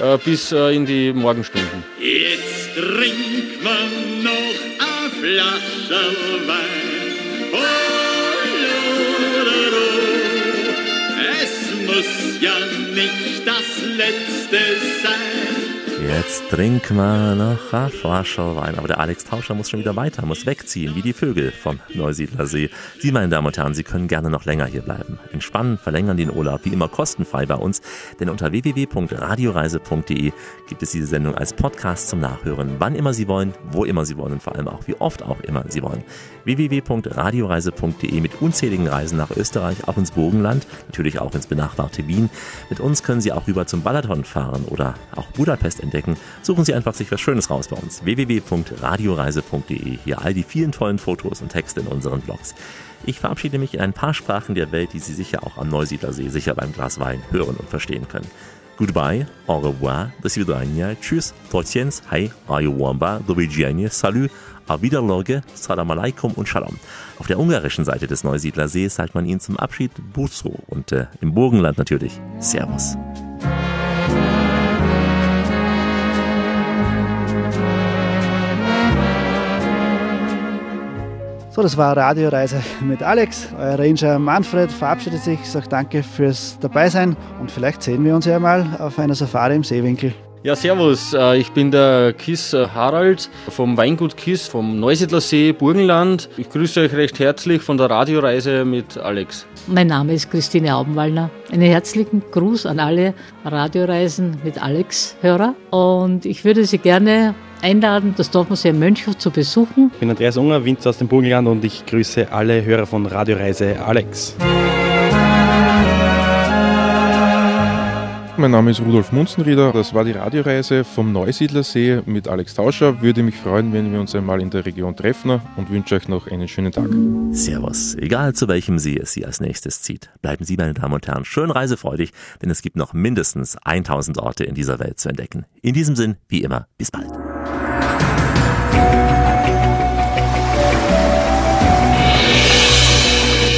S26: äh, bis äh, in die Morgenstunden.
S24: Jetzt trinkt man noch eine Flasche Wein. Oh, es muss ja nicht das letzte sein.
S2: Jetzt trinken wir noch eine Flasche Wein. Aber der Alex Tauscher muss schon wieder weiter, muss wegziehen, wie die Vögel vom Neusiedler See. Sie, meine Damen und Herren, Sie können gerne noch länger hier bleiben. Entspannen, verlängern den Urlaub, wie immer kostenfrei bei uns. Denn unter www.radioreise.de gibt es diese Sendung als Podcast zum Nachhören, wann immer Sie wollen, wo immer Sie wollen und vor allem auch wie oft auch immer Sie wollen. www.radioreise.de mit unzähligen Reisen nach Österreich, auch ins Burgenland, natürlich auch ins benachbarte Wien. Mit uns können Sie auch rüber zum Balaton fahren oder auch Budapest entdecken. Suchen Sie einfach sich was Schönes raus bei uns. www.radioreise.de. Hier all die vielen tollen Fotos und Texte in unseren Blogs. Ich verabschiede mich in ein paar Sprachen der Welt, die Sie sicher auch am Neusiedlersee sicher beim Glas Wein hören und verstehen können. Goodbye, au revoir, до свидания, tschüss, tociens, hi, ayuwamba, do widzenia, salut, auf Wiederloge, salam alaikum und shalom. Auf der ungarischen Seite des Neusiedlersees sagt man ihnen zum Abschied Buzo und äh, im Burgenland natürlich Servus.
S30: So, das war Radioreise mit Alex. Euer Ranger Manfred verabschiedet sich, sagt danke fürs Dabeisein und vielleicht sehen wir uns ja mal auf einer Safari im Seewinkel.
S26: Ja, servus. äh, Ich bin der Kiss äh, Harald vom Weingut Kiss vom Neusiedler See, Burgenland. Ich grüße euch recht herzlich von der Radioreise mit Alex.
S14: Mein Name ist Christine Aubenwallner. Einen herzlichen Gruß an alle Radioreisen mit Alex-Hörer. Und ich würde Sie gerne einladen, das Dorfmuseum Mönchhof zu besuchen.
S28: Ich bin Andreas Unger, Winzer aus dem Burgenland und ich grüße alle Hörer von Radioreise Alex.
S4: Mein Name ist Rudolf Munzenrieder. Das war die Radioreise vom Neusiedlersee mit Alex Tauscher. Würde mich freuen, wenn wir uns einmal in der Region treffen und wünsche euch noch einen schönen Tag.
S2: Servus. Egal zu welchem See es Sie als nächstes zieht. Bleiben Sie, meine Damen und Herren, schön reisefreudig, denn es gibt noch mindestens 1000 Orte in dieser Welt zu entdecken. In diesem Sinn, wie immer, bis bald.